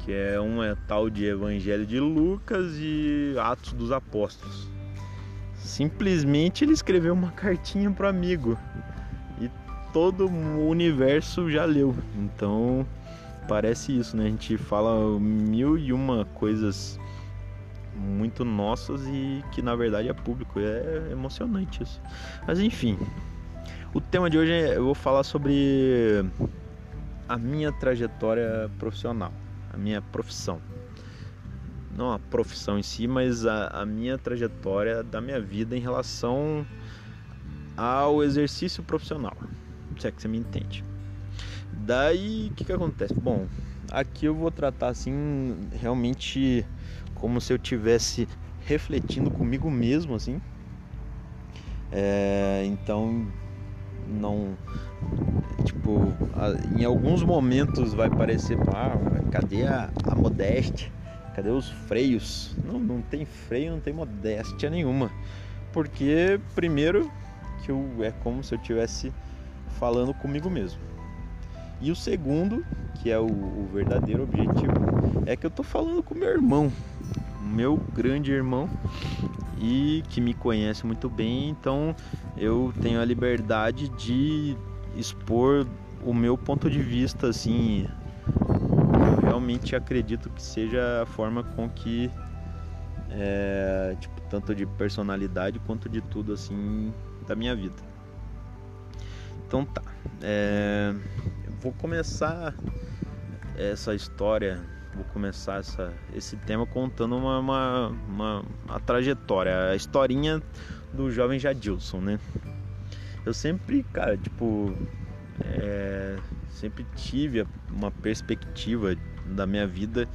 Que é uma é tal de Evangelho de Lucas e Atos dos Apóstolos. Simplesmente ele escreveu uma cartinha pro amigo e todo o universo já leu. Então parece isso, né? A gente fala mil e uma coisas muito nossas e que na verdade é público. É emocionante isso. Mas enfim, o tema de hoje é, eu vou falar sobre a minha trajetória profissional, a minha profissão não a profissão em si, mas a, a minha trajetória da minha vida em relação ao exercício profissional, se é que você me entende. Daí, o que, que acontece? Bom, aqui eu vou tratar assim, realmente como se eu tivesse refletindo comigo mesmo, assim. É, então, não. Tipo, em alguns momentos vai parecer, ah, cadê a, a modéstia? Cadê os freios? Não, não tem freio, não tem modéstia nenhuma. Porque, primeiro, que eu, é como se eu estivesse falando comigo mesmo. E o segundo, que é o, o, verdadeiro objetivo, é que eu tô falando com meu irmão, meu grande irmão, e que me conhece muito bem, então eu tenho a liberdade de expor o meu ponto de vista assim realmente acredito que seja a forma com que é, tipo, tanto de personalidade quanto de tudo assim da minha vida. Então tá, é, vou começar essa história, vou começar essa, esse tema contando uma, uma, uma a trajetória, a historinha do jovem Jadilson, né? Eu sempre, cara, tipo, é, sempre tive uma perspectiva da minha vida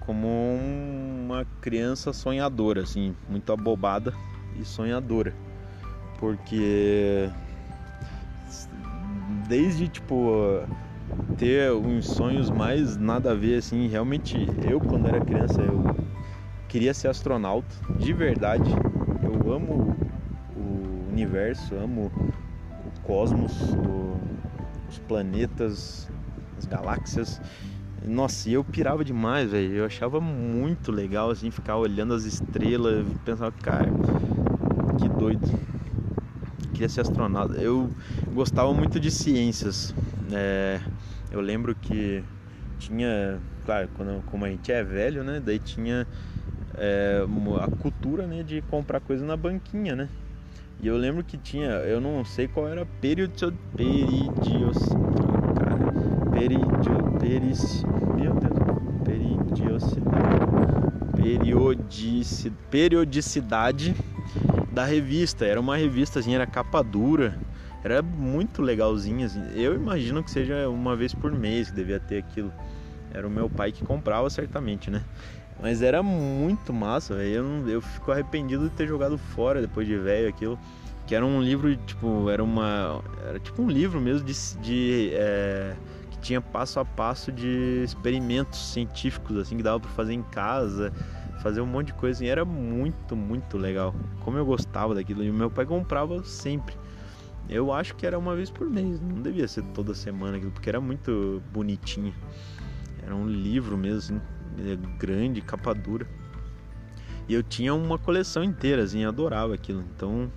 como uma criança sonhadora, assim, muito abobada e sonhadora. Porque desde tipo ter uns sonhos mais nada a ver assim, realmente eu quando era criança eu queria ser astronauta, de verdade. Eu amo o universo, amo o cosmos, o, os planetas, as galáxias. Nossa, eu pirava demais, velho. Eu achava muito legal, assim, ficar olhando as estrelas pensava, cara, que doido. Queria ser astronauta. Eu gostava muito de ciências. É, eu lembro que tinha, claro, quando, como a gente é velho, né? Daí tinha é, a cultura né, de comprar coisa na banquinha, né? E eu lembro que tinha, eu não sei qual era, periodios, peridios, cara, peridio, peris, meu Deus, periodicidade, periodicidade, periodicidade da revista. Era uma revista, assim, era capa dura, era muito legalzinha, assim. Eu imagino que seja uma vez por mês que devia ter aquilo. Era o meu pai que comprava certamente, né? Mas era muito massa. Eu, eu fico arrependido de ter jogado fora depois de velho aquilo. Que era um livro, tipo, era uma. Era tipo um livro mesmo de. de é, que tinha passo a passo de experimentos científicos, assim, que dava pra fazer em casa, fazer um monte de coisa. Assim. Era muito, muito legal. Como eu gostava daquilo. E meu pai comprava sempre. Eu acho que era uma vez por mês, não devia ser toda semana aquilo, porque era muito bonitinho. Era um livro mesmo, assim, é grande, capa dura. E eu tinha uma coleção inteira, assim, adorava aquilo. Então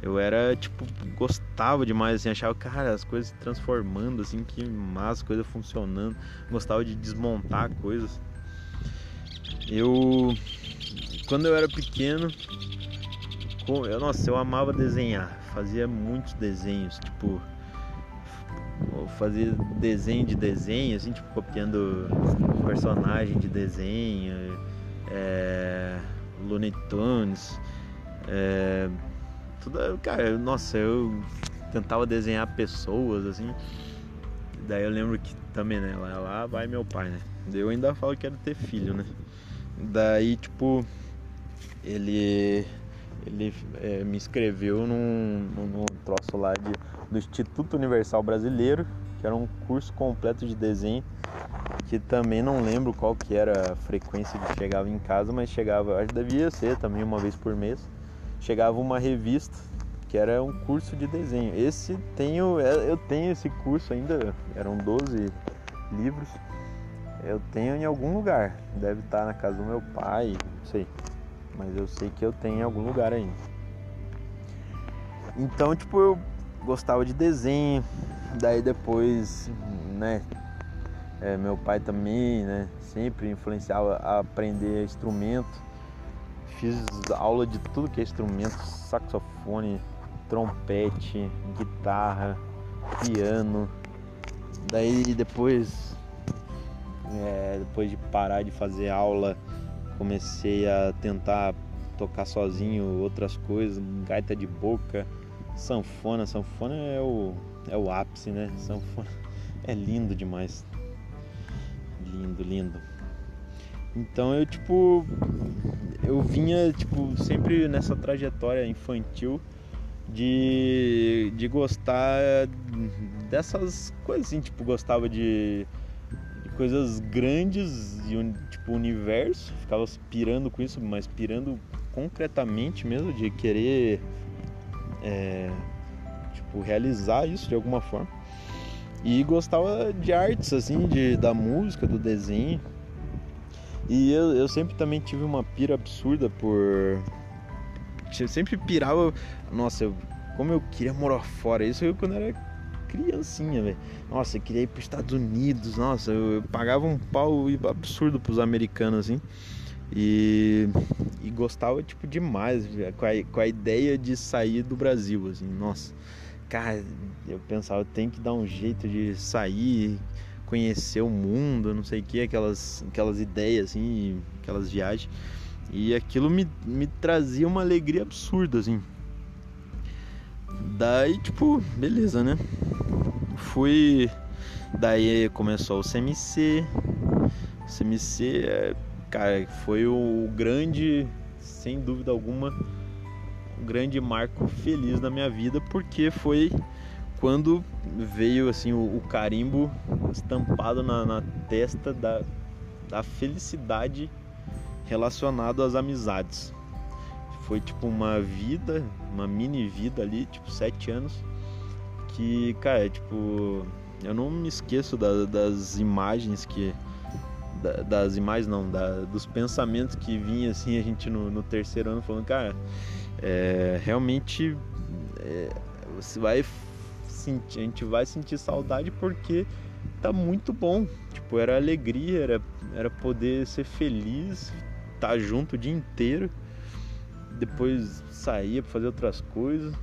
eu era, tipo, gostava demais, assim, achava, cara, as coisas se transformando, assim, que massa, coisa funcionando. Gostava de desmontar coisas. Eu, quando eu era pequeno, eu, nossa, eu amava desenhar. Fazia muitos desenhos, tipo, fazer desenho de desenho, assim, tipo, copiando personagem de desenho, é, Looney Tunes, é, tudo, cara, nossa, eu tentava desenhar pessoas, assim, daí eu lembro que também, né, lá, lá vai meu pai, né, eu ainda falo que quero ter filho, né, daí, tipo, ele ele é, me inscreveu num, num troço lá de, do Instituto Universal Brasileiro, que era um curso completo de desenho, que também não lembro qual que era a frequência que chegava em casa, mas chegava, acho que devia ser também uma vez por mês, chegava uma revista que era um curso de desenho. Esse tenho, é, eu tenho esse curso ainda, eram 12 livros. Eu tenho em algum lugar, deve estar na casa do meu pai, não sei mas eu sei que eu tenho em algum lugar ainda. Então, tipo, eu gostava de desenho, daí depois, né, é, meu pai também, né, sempre influenciava a aprender instrumento. Fiz aula de tudo que é instrumento, saxofone, trompete, guitarra, piano. Daí depois, é, depois de parar de fazer aula, comecei a tentar tocar sozinho outras coisas, gaita de boca, sanfona, sanfona é o, é o ápice, né? Sanfona é lindo demais. Lindo, lindo. Então eu tipo eu vinha tipo sempre nessa trajetória infantil de, de gostar dessas coisas assim, tipo, gostava de coisas grandes e tipo universo, ficava pirando com isso, mas pirando concretamente mesmo de querer é, tipo realizar isso de alguma forma. E gostava de artes assim, de da música, do desenho. E eu, eu sempre também tive uma pira absurda por eu sempre pirava, nossa, eu, como eu queria morar fora. Isso eu quando era criancinha, velho. Nossa, eu queria ir para os Estados Unidos. Nossa, eu, eu pagava um pau absurdo pros americanos, assim. E, e gostava, tipo, demais com a, com a ideia de sair do Brasil, assim. Nossa, cara, eu pensava, tenho que dar um jeito de sair, conhecer o mundo, não sei o que, aquelas, aquelas ideias, assim, aquelas viagens. E aquilo me, me trazia uma alegria absurda, assim. Daí, tipo, beleza, né? Fui. Daí começou o CMC. O CMC, é, cara, foi o grande, sem dúvida alguma, o grande marco feliz da minha vida, porque foi quando veio assim o, o carimbo estampado na, na testa da, da felicidade relacionado às amizades foi tipo uma vida, uma mini vida ali, tipo sete anos, que, cara, tipo, eu não me esqueço da, das imagens que. Da, das imagens não, da, dos pensamentos que vinha assim, a gente no, no terceiro ano falando, cara, é, realmente é, você vai sentir, a gente vai sentir saudade porque tá muito bom. Tipo, era alegria, era, era poder ser feliz, estar tá junto o dia inteiro, depois sair para fazer outras coisas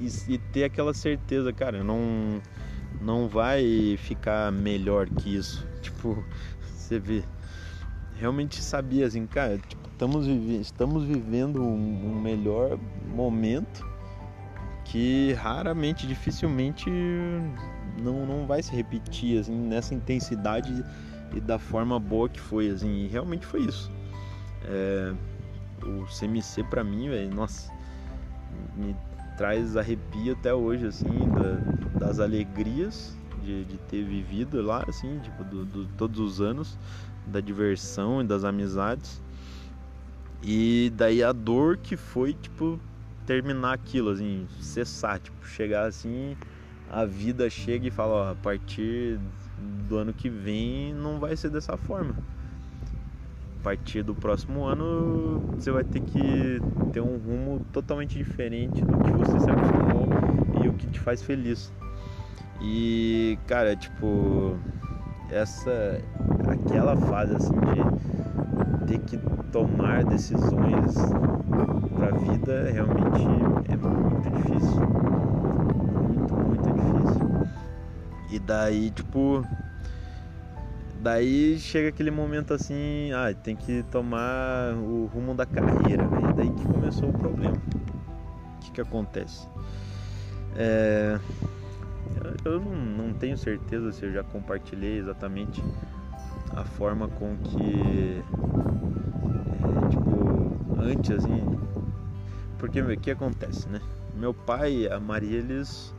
e, e, ter aquela certeza, cara, não não vai ficar melhor que isso. Tipo, você vê, realmente sabia assim, cara, tipo, estamos, vive, estamos vivendo um, um melhor momento que raramente, dificilmente não, não vai se repetir assim nessa intensidade e da forma boa que foi assim. E realmente foi isso. É, o CMC para mim, velho, nossa, me traz arrepio até hoje assim da, das alegrias de, de, ter vivido lá, assim, tipo, do, do, todos os anos, da diversão e das amizades. E daí a dor que foi, tipo, terminar aquilo, assim, cessar, tipo, chegar assim, a vida chega e fala, ó, a partir do ano que vem não vai ser dessa forma. A partir do próximo ano você vai ter que ter um rumo totalmente diferente do que você se acostumou e o que te faz feliz. E cara, tipo, essa aquela fase assim de ter que tomar decisões para a vida realmente é muito difícil. Muito, muito difícil. E daí, tipo, daí chega aquele momento assim, ah, tem que tomar o rumo da carreira, véio. daí que começou o problema. O que que acontece? É, eu não, não tenho certeza se eu já compartilhei exatamente a forma com que é, tipo antes assim porque o que acontece né meu pai e a Maria eles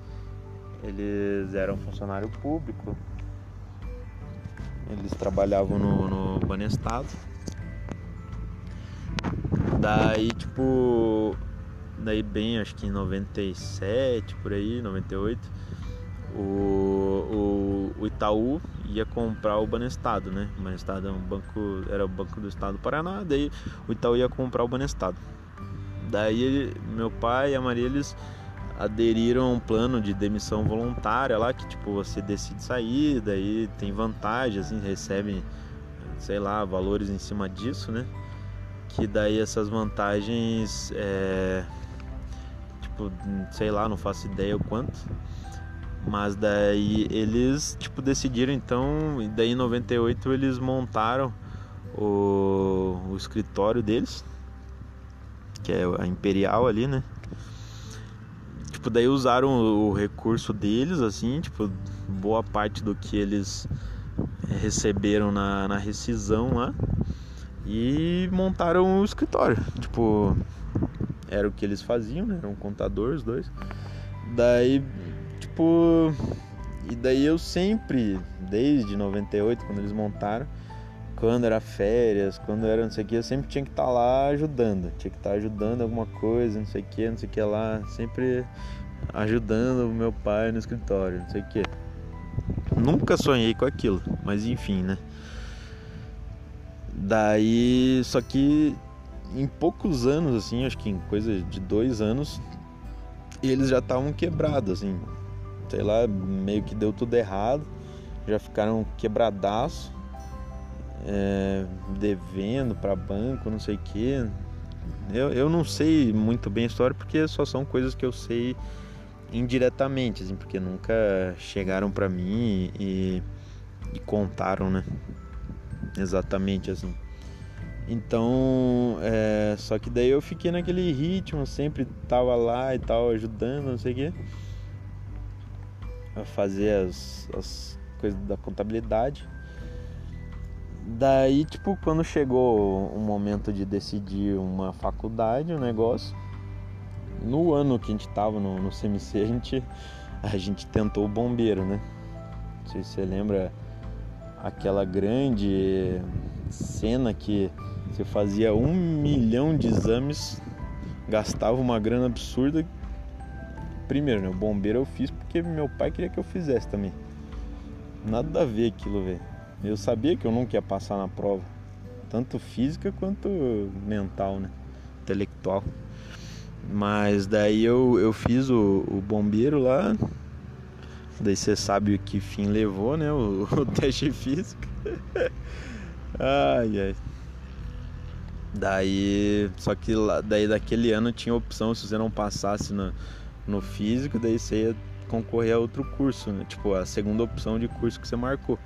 eles eram funcionário público eles trabalhavam no, no Banestado daí tipo daí bem acho que em 97 por aí 98 o, o, o Itaú ia comprar o Banestado, né? O Banestado é um banco, era o Banco do Estado do Paraná, daí o Itaú ia comprar o Banestado. Daí meu pai e a Maria eles aderiram a um plano de demissão voluntária lá que tipo você decide sair, daí tem vantagens, assim, recebe sei lá, valores em cima disso, né? Que daí essas vantagens é, tipo, sei lá, não faço ideia o quanto mas daí eles, tipo, decidiram então, e daí em 98 eles montaram o, o escritório deles, que é a Imperial ali, né? Tipo, daí usaram o recurso deles, assim, tipo, boa parte do que eles receberam na, na rescisão lá e montaram o escritório. Tipo, era o que eles faziam, né? Eram contadores, dois. Daí tipo. E daí eu sempre, desde 98, quando eles montaram, quando era férias, quando era não sei o que, eu sempre tinha que estar tá lá ajudando. Tinha que estar tá ajudando alguma coisa, não sei o que, não sei o que lá. Sempre ajudando o meu pai no escritório, não sei o que. Nunca sonhei com aquilo, mas enfim, né? Daí, só que em poucos anos, assim, acho que em coisa de dois anos, eles já estavam quebrados, assim sei lá, meio que deu tudo errado, já ficaram quebradaço, é, devendo para banco, não sei o que. Eu, eu não sei muito bem a história porque só são coisas que eu sei indiretamente, assim, porque nunca chegaram para mim e, e contaram, né? Exatamente assim. Então, é, só que daí eu fiquei naquele ritmo, sempre tava lá e tal, ajudando, não sei o quê a fazer as, as coisas da contabilidade. Daí, tipo, quando chegou o momento de decidir uma faculdade, um negócio, no ano que a gente tava no, no CMC, a gente, a gente tentou o bombeiro, né? Não sei se você lembra aquela grande cena que você fazia um milhão de exames, gastava uma grana absurda primeiro, né? O bombeiro eu fiz porque meu pai queria que eu fizesse também. Nada a ver aquilo, velho. Eu sabia que eu nunca ia passar na prova. Tanto física quanto mental, né? Intelectual. Mas daí eu, eu fiz o, o bombeiro lá. Daí você sabe que fim levou, né? O, o teste físico. ai, ai. Daí, só que lá, daí daquele ano tinha opção, se você não passasse no, no físico, daí você ia concorrer a outro curso, né? Tipo, a segunda opção de curso que você marcou.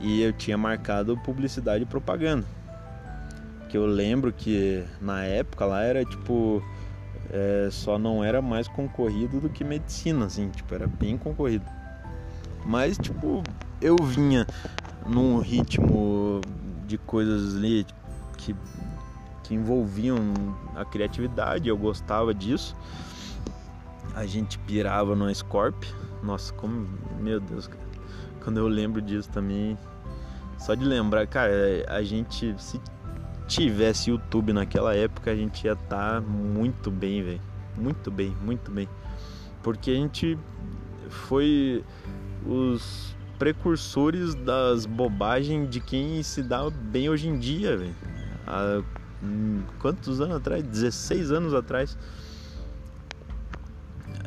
E eu tinha marcado publicidade e propaganda. Que eu lembro que na época lá era tipo. É, só não era mais concorrido do que medicina, assim, tipo, era bem concorrido. Mas, tipo, eu vinha num ritmo de coisas ali que, que envolviam a criatividade, eu gostava disso. A gente pirava no Scorp. Nossa, como. Meu Deus, cara. Quando eu lembro disso também. Só de lembrar, cara, a gente. Se tivesse YouTube naquela época, a gente ia estar tá muito bem, velho. Muito bem, muito bem. Porque a gente foi os precursores das bobagens de quem se dá bem hoje em dia, velho. Há hum, quantos anos atrás? 16 anos atrás.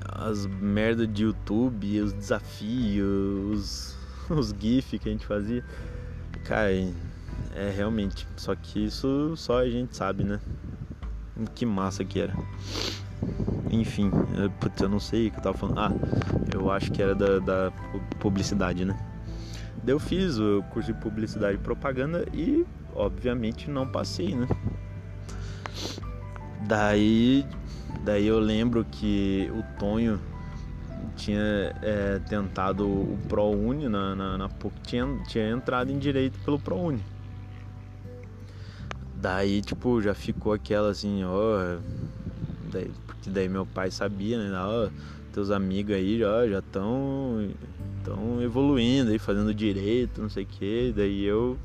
As merda de YouTube, os desafios, os, os GIF que a gente fazia. Cara, é realmente. Só que isso só a gente sabe, né? Que massa que era. Enfim, eu, eu não sei o que eu tava falando. Ah, eu acho que era da, da publicidade, né? Daí eu fiz o curso de publicidade e propaganda e, obviamente, não passei, né? Daí, daí eu lembro que o Tonho tinha é, tentado o ProUni na, na, na PUC, tinha, tinha entrado em direito pelo ProUni. Daí, tipo, já ficou aquela assim, ó. Daí, porque daí meu pai sabia, né? Ó, teus amigos aí já estão tão evoluindo aí, fazendo direito, não sei o que. Daí eu,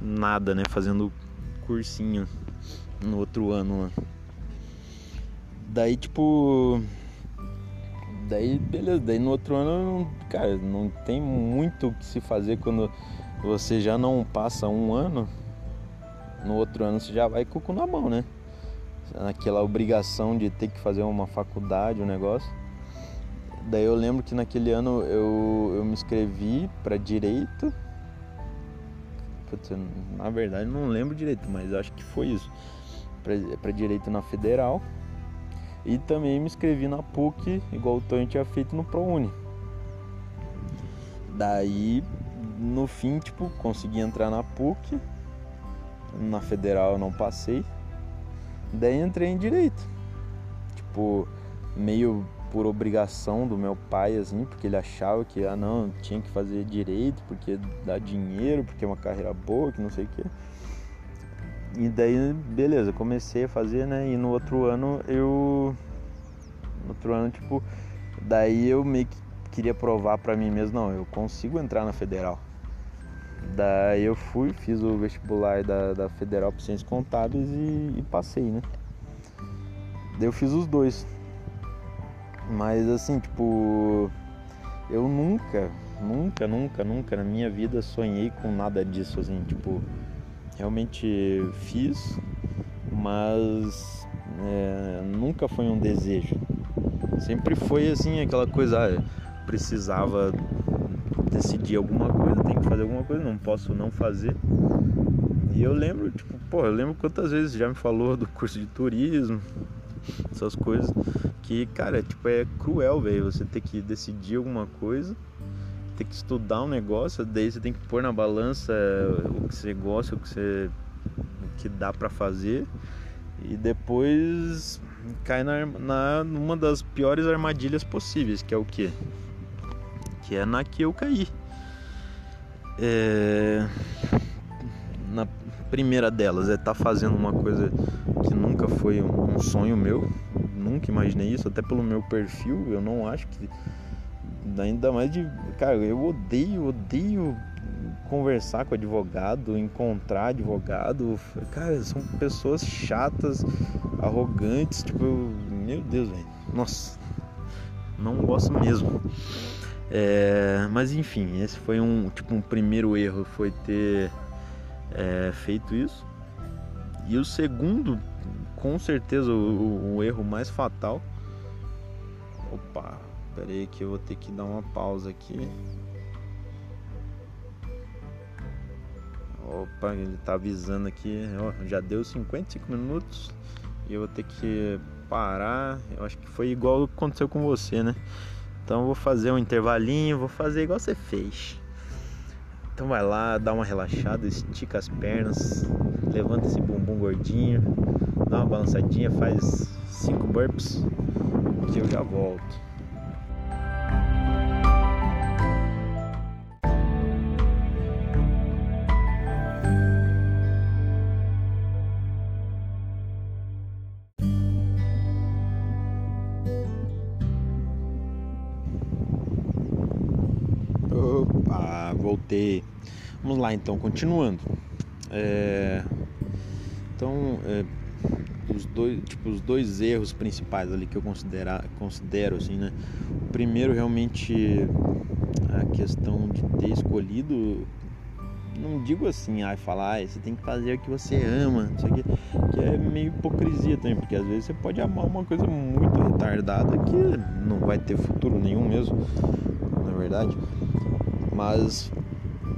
nada, né? Fazendo cursinho no outro ano lá. Daí, tipo. Daí, beleza. Daí no outro ano, cara, não tem muito o que se fazer quando você já não passa um ano no outro ano você já vai com o cu na mão, né? Naquela obrigação de ter que fazer uma faculdade, um negócio. Daí eu lembro que naquele ano eu, eu me inscrevi para direito. Putz, na verdade não lembro direito, mas acho que foi isso. Para direito na federal. E também me inscrevi na PUC, igual o Tonho tinha feito no ProUni. Daí, no fim, tipo, consegui entrar na PUC na federal eu não passei. Daí entrei em direito. Tipo, meio por obrigação do meu pai, assim, porque ele achava que, ah, não, tinha que fazer direito, porque dá dinheiro, porque é uma carreira boa, que não sei o quê. E daí, beleza, comecei a fazer, né? E no outro ano eu. No outro ano, tipo, daí eu meio que queria provar pra mim mesmo, não, eu consigo entrar na federal. Daí eu fui, fiz o vestibular da, da Federal para Ciências Contábeis e, e, passei, né? Daí eu fiz os dois. Mas assim, tipo, eu nunca, nunca, nunca, nunca na minha vida sonhei com nada disso, assim, tipo, realmente fiz, mas é, nunca foi um desejo. Sempre foi assim, aquela coisa, ah, precisava decidir alguma coisa, tem que fazer alguma coisa, não posso não fazer. E eu lembro, tipo, pô, eu lembro quantas vezes já me falou do curso de turismo, essas coisas, que, cara, tipo, é cruel, velho, você ter que decidir alguma coisa, ter que estudar um negócio, daí você tem que pôr na balança o que você gosta, o que você o que dá para fazer e depois cai na, na numa das piores armadilhas possíveis, que é o que? que é na que eu caí. É... Na primeira delas é estar tá fazendo uma coisa que nunca foi um sonho meu, nunca imaginei isso, até pelo meu perfil, eu não acho que. Ainda mais de. Cara, eu odeio, odeio conversar com advogado, encontrar advogado. Cara, são pessoas chatas, arrogantes, tipo, meu Deus, velho. Nossa, não gosto mesmo. É, mas enfim, esse foi um tipo um primeiro erro, foi ter é, feito isso. E o segundo, com certeza, o, o, o erro mais fatal. Opa, peraí que eu vou ter que dar uma pausa aqui. Opa, ele tá avisando aqui, já deu 55 minutos e eu vou ter que parar. Eu acho que foi igual aconteceu com você, né? Então vou fazer um intervalinho, vou fazer igual você fez. Então vai lá, dá uma relaxada, estica as pernas, levanta esse bumbum gordinho, dá uma balançadinha, faz cinco burps que eu já volto. Voltei. Vamos lá então, continuando. É, então, é, os dois, tipo, os dois erros principais ali que eu considera, considero assim, né? O primeiro realmente a questão de ter escolhido não digo assim, ai, ah, falar, você tem que fazer o que você ama, não sei o que, que é meio hipocrisia também, porque às vezes você pode amar uma coisa muito retardada que não vai ter futuro nenhum mesmo, na verdade. Mas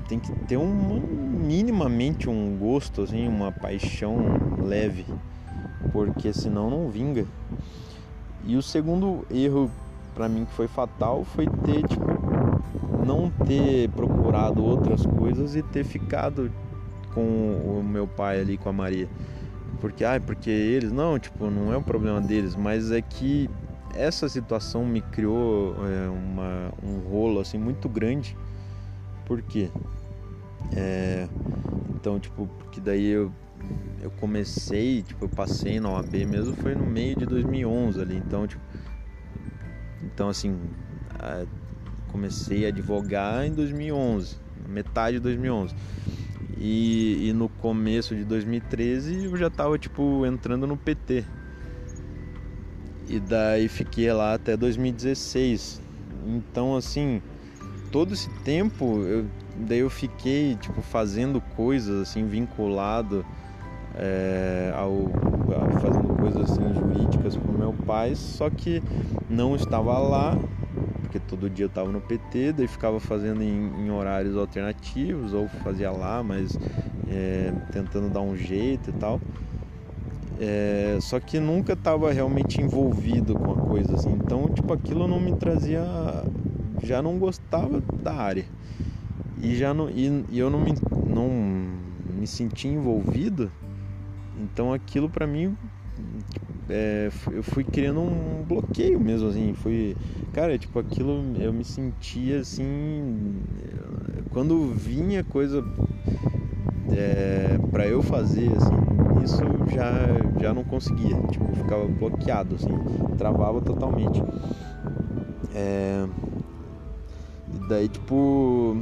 tem que ter um minimamente um gosto assim, uma paixão leve, porque senão não vinga. E o segundo erro para mim que foi fatal foi ter tipo não ter procurado outras coisas e ter ficado com o meu pai ali com a Maria. Porque ai, porque eles não, tipo, não é um problema deles, mas é que essa situação me criou é, uma, um rolo assim muito grande por quê? É, então, tipo, porque daí eu, eu comecei, tipo, eu passei na OAB mesmo, foi no meio de 2011 ali. Então, tipo, então assim, a, comecei a advogar em 2011, metade de 2011. E, e no começo de 2013 eu já tava, tipo, entrando no PT. E daí fiquei lá até 2016. Então, assim, todo esse tempo, eu, daí eu fiquei tipo fazendo coisas assim vinculado é, ao a, fazendo coisas assim jurídicas com meu pai, só que não estava lá porque todo dia eu estava no PT, daí ficava fazendo em, em horários alternativos ou fazia lá, mas é, tentando dar um jeito e tal. É, só que nunca estava realmente envolvido com a coisa assim. Então, tipo, aquilo não me trazia já não gostava da área. E já não e, e eu não me não me senti envolvido. Então aquilo para mim é, eu fui criando um bloqueio mesmo assim fui cara tipo aquilo eu me sentia assim quando vinha coisa é, para eu fazer assim isso já já não conseguia. Tipo ficava bloqueado assim travava totalmente. É, e daí, tipo.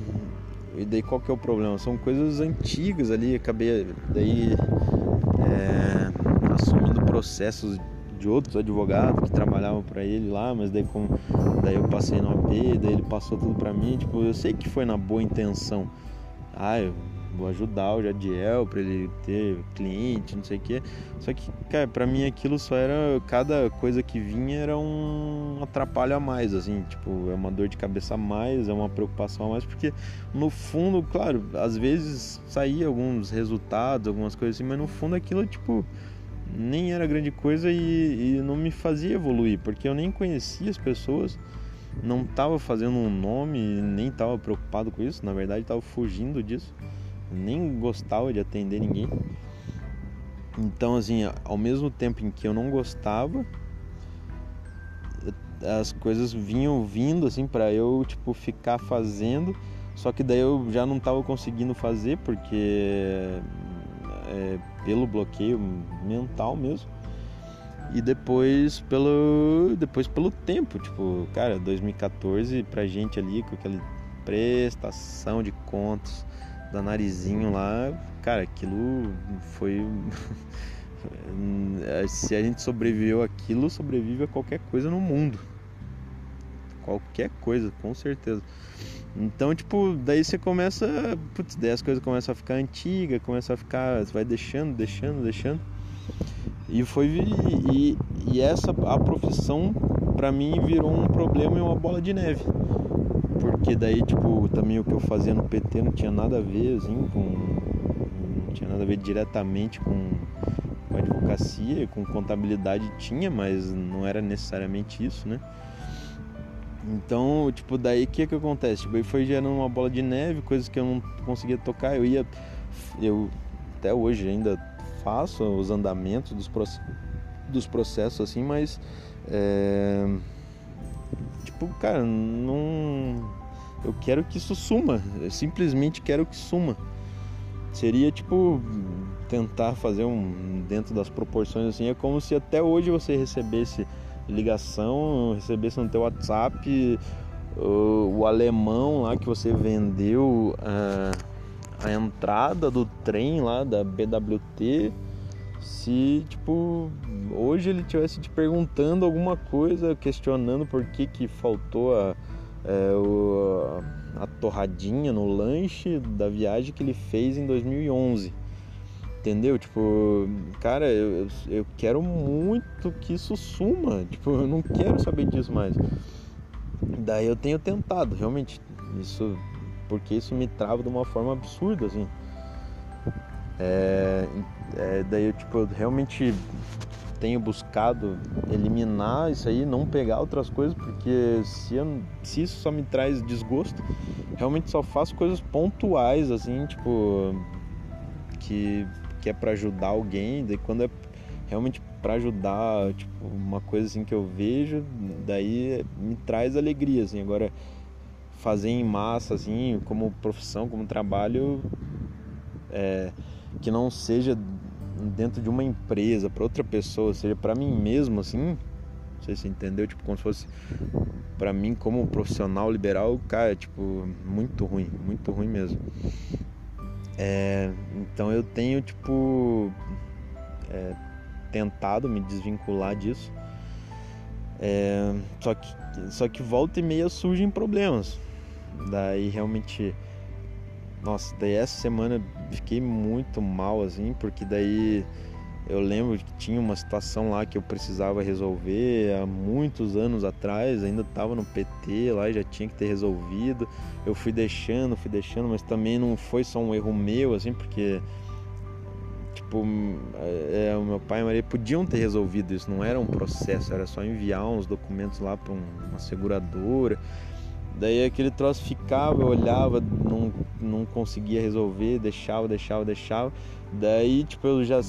E daí qual que é o problema? São coisas antigas ali, acabei daí é, assumindo processos de outros advogados que trabalhavam para ele lá, mas daí com daí eu passei no AP, daí ele passou tudo para mim, tipo, eu sei que foi na boa intenção. Ah, eu vou ajudar o Jadiel para ele ter cliente, não sei o quê. Só que, cara, para mim aquilo só era cada coisa que vinha era um atrapalho a mais, assim, tipo, é uma dor de cabeça a mais, é uma preocupação a mais, porque no fundo, claro, às vezes saía alguns resultados, algumas coisas assim, mas no fundo aquilo, tipo, nem era grande coisa e, e não me fazia evoluir, porque eu nem conhecia as pessoas não estava fazendo um nome, nem estava preocupado com isso, na verdade estava fugindo disso nem gostava de atender ninguém. Então, assim, ao mesmo tempo em que eu não gostava, as coisas vinham vindo assim para eu tipo ficar fazendo, só que daí eu já não estava conseguindo fazer porque é, pelo bloqueio mental mesmo. E depois pelo depois pelo tempo, tipo, cara, 2014 pra gente ali com aquela prestação de contas, da narizinho lá, cara, aquilo foi. Se a gente sobreviveu aquilo, sobrevive a qualquer coisa no mundo. qualquer coisa, com certeza. Então, tipo, daí você começa, putz, daí as coisas começam a ficar antigas, começa a ficar, você vai deixando, deixando, deixando. E foi e, e essa a profissão para mim virou um problema e uma bola de neve. Porque daí, tipo, também o que eu fazia no PT não tinha nada a ver, assim, com. Não tinha nada a ver diretamente com, com advocacia, com contabilidade tinha, mas não era necessariamente isso, né? Então, tipo, daí o que que acontece? Tipo, aí foi gerando uma bola de neve, coisas que eu não conseguia tocar. Eu ia. Eu até hoje ainda faço os andamentos dos, dos processos assim, mas. É, tipo, cara, não. Eu quero que isso suma. Eu simplesmente quero que suma. Seria tipo tentar fazer um dentro das proporções assim, é como se até hoje você recebesse ligação, recebesse no teu WhatsApp o, o alemão lá que você vendeu a, a entrada do trem lá da BWT se tipo hoje ele tivesse te perguntando alguma coisa, questionando por que que faltou a, é, o, a torradinha no lanche da viagem que ele fez em 2011 Entendeu? Tipo, cara, eu, eu quero muito que isso suma. Tipo, eu não quero saber disso mais. Daí eu tenho tentado, realmente. Isso. Porque isso me trava de uma forma absurda, assim. É, é, daí eu, tipo, eu realmente tenho buscado eliminar isso aí, não pegar outras coisas, porque se, eu, se isso só me traz desgosto, realmente só faço coisas pontuais, assim, tipo, que que é para ajudar alguém, daí quando é realmente para ajudar, tipo, uma coisa assim que eu vejo, daí me traz alegria, assim. Agora fazer em massa assim, como profissão, como trabalho, é, que não seja dentro de uma empresa para outra pessoa, seja para mim mesmo assim, não sei se entendeu, tipo como se fosse para mim como profissional liberal, cara, tipo, muito ruim, muito ruim mesmo. É, então eu tenho tipo é, tentado me desvincular disso. É, só, que, só que volta e meia surgem problemas. Daí realmente. Nossa, daí essa semana fiquei muito mal assim, porque daí eu lembro que tinha uma situação lá que eu precisava resolver há muitos anos atrás, ainda estava no PT lá e já tinha que ter resolvido. Eu fui deixando, fui deixando, mas também não foi só um erro meu, assim, porque tipo, é, o meu pai e a Maria podiam ter resolvido isso, não era um processo, era só enviar uns documentos lá para uma seguradora. Daí aquele troço ficava, eu olhava, não, não conseguia resolver, deixava, deixava, deixava. Daí, tipo, eu já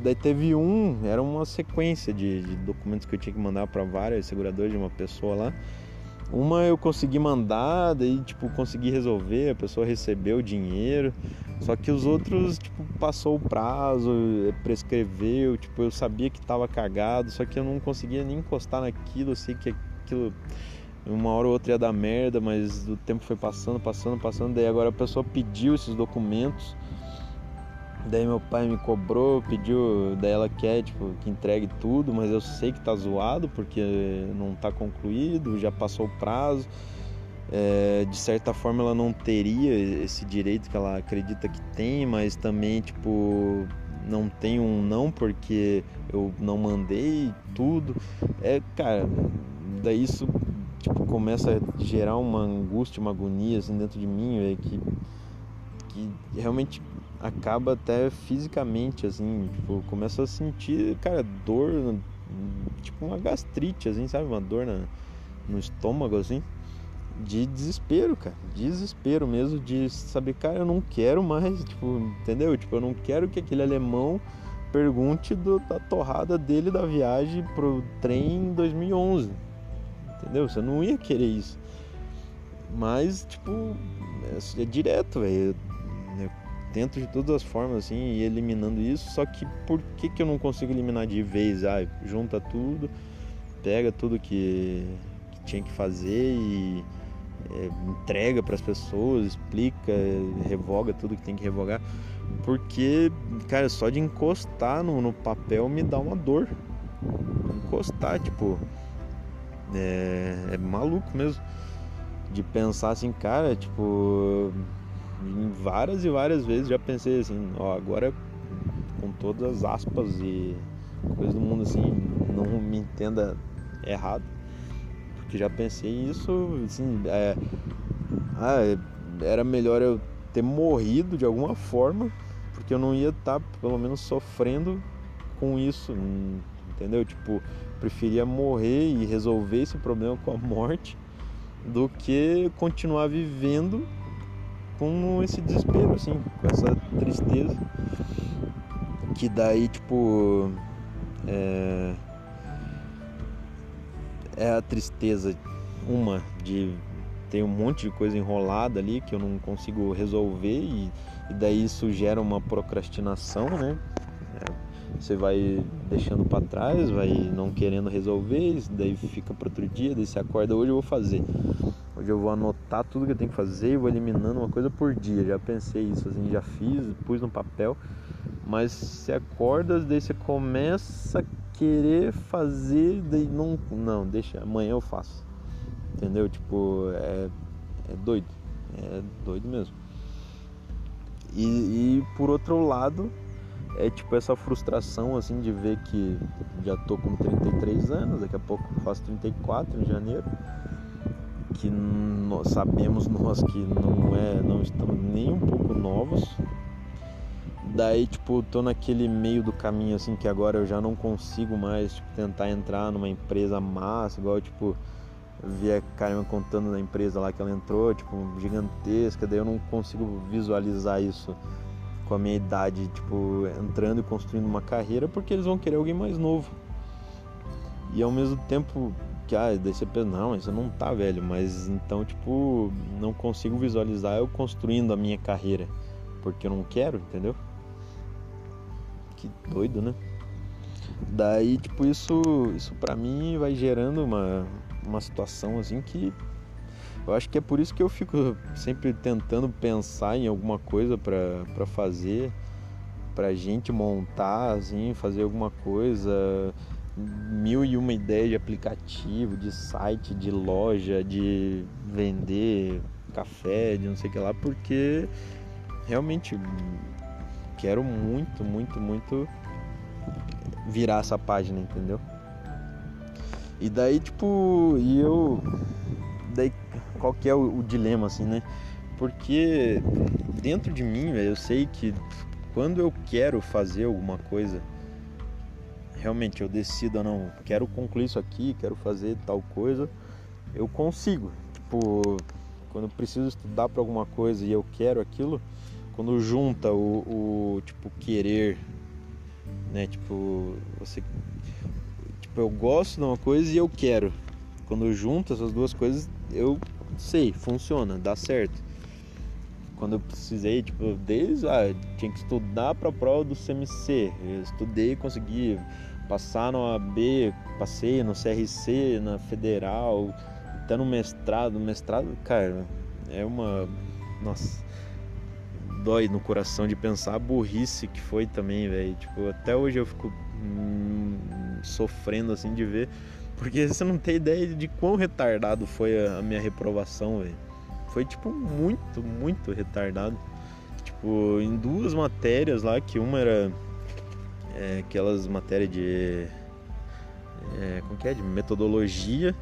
Daí teve um, era uma sequência de, de documentos que eu tinha que mandar para várias seguradoras de uma pessoa lá. Uma eu consegui mandar, daí tipo consegui resolver, a pessoa recebeu o dinheiro. Só que os outros, tipo, passou o prazo, prescreveu, tipo, eu sabia que tava cagado, só que eu não conseguia nem encostar naquilo, sei que aquilo uma hora ou outra ia dar merda, mas o tempo foi passando, passando, passando, daí agora a pessoa pediu esses documentos Daí meu pai me cobrou, pediu, daí ela quer, tipo, que entregue tudo, mas eu sei que tá zoado porque não tá concluído, já passou o prazo. É, de certa forma ela não teria esse direito que ela acredita que tem, mas também, tipo, não tem um não porque eu não mandei tudo. É, cara, daí isso tipo, começa a gerar uma angústia, uma agonia assim dentro de mim, é que, que realmente acaba até fisicamente, assim, tipo, começa a sentir, cara, dor, tipo uma gastrite, assim, sabe? Uma dor na, no estômago, assim, de desespero, cara, desespero mesmo, de saber, cara, eu não quero mais, tipo, entendeu? Tipo, eu não quero que aquele alemão pergunte do, da torrada dele da viagem pro trem em 2011, entendeu? Você não ia querer isso. Mas, tipo, é, é direto, velho tento de todas as formas assim ir eliminando isso, só que por que, que eu não consigo eliminar de vez? Ah, junta tudo, pega tudo que, que tinha que fazer e é, entrega para as pessoas, explica, revoga tudo que tem que revogar, porque, cara, só de encostar no, no papel me dá uma dor. Encostar, tipo, É, é maluco mesmo. De pensar assim, cara, tipo, várias e várias vezes já pensei assim, ó, agora com todas as aspas e coisas do mundo assim, não me entenda errado. Porque já pensei isso, assim, é, ah, era melhor eu ter morrido de alguma forma, porque eu não ia estar tá, pelo menos sofrendo com isso, entendeu? Tipo, preferia morrer e resolver esse problema com a morte do que continuar vivendo com esse desespero, assim, com essa tristeza. Que daí, tipo. É, é a tristeza, uma, de ter um monte de coisa enrolada ali que eu não consigo resolver e, e daí isso gera uma procrastinação, né? Você vai deixando para trás, vai não querendo resolver, daí fica para outro dia, daí você acorda hoje eu vou fazer. Hoje eu vou anotar tudo que eu tenho que fazer e vou eliminando uma coisa por dia. Já pensei isso assim, já fiz, pus no papel, mas você acorda, daí você começa a querer fazer, daí não, não, deixa, amanhã eu faço. Entendeu? Tipo, é, é doido. É doido mesmo. E, e por outro lado, é tipo essa frustração assim de ver que já tô com 33 anos, daqui a pouco faço 34 em janeiro, que nós sabemos nós que não é, não estamos nem um pouco novos. Daí, tipo, tô naquele meio do caminho assim que agora eu já não consigo mais tipo, tentar entrar numa empresa massa, igual tipo vi a contando da empresa lá que ela entrou, tipo, gigantesca, daí eu não consigo visualizar isso com a minha idade, tipo, entrando e construindo uma carreira, porque eles vão querer alguém mais novo. E ao mesmo tempo que, ah, daí você pensa, não, isso não tá velho, mas então, tipo, não consigo visualizar eu construindo a minha carreira, porque eu não quero, entendeu? Que doido, né? Daí, tipo, isso, isso pra mim vai gerando uma, uma situação assim que eu acho que é por isso que eu fico sempre tentando pensar em alguma coisa para fazer, pra gente montar, assim, fazer alguma coisa, mil e uma ideias de aplicativo, de site, de loja, de vender café, de não sei o que lá, porque realmente quero muito, muito, muito virar essa página, entendeu? E daí, tipo, e eu. Qual que é o, o dilema, assim, né? Porque dentro de mim, eu sei que quando eu quero fazer alguma coisa, realmente eu decido, não, quero concluir isso aqui, quero fazer tal coisa, eu consigo. Tipo, quando eu preciso estudar para alguma coisa e eu quero aquilo, quando junta o, o tipo querer, né? Tipo, você tipo, eu gosto de uma coisa e eu quero. Quando junta essas duas coisas, eu sei, funciona, dá certo. Quando eu precisei, tipo, desde ah, tinha que estudar para a prova do CMC, eu estudei, consegui passar no AB, passei no CRC, na Federal, até no mestrado, mestrado, cara, é uma, nossa, dói no coração de pensar a burrice que foi também, velho. Tipo, até hoje eu fico hum, sofrendo assim de ver porque você não tem ideia de quão retardado foi a minha reprovação, velho. Foi tipo muito, muito retardado. Tipo, em duas matérias lá, que uma era é, aquelas matérias de. É, como que é? De metodologia.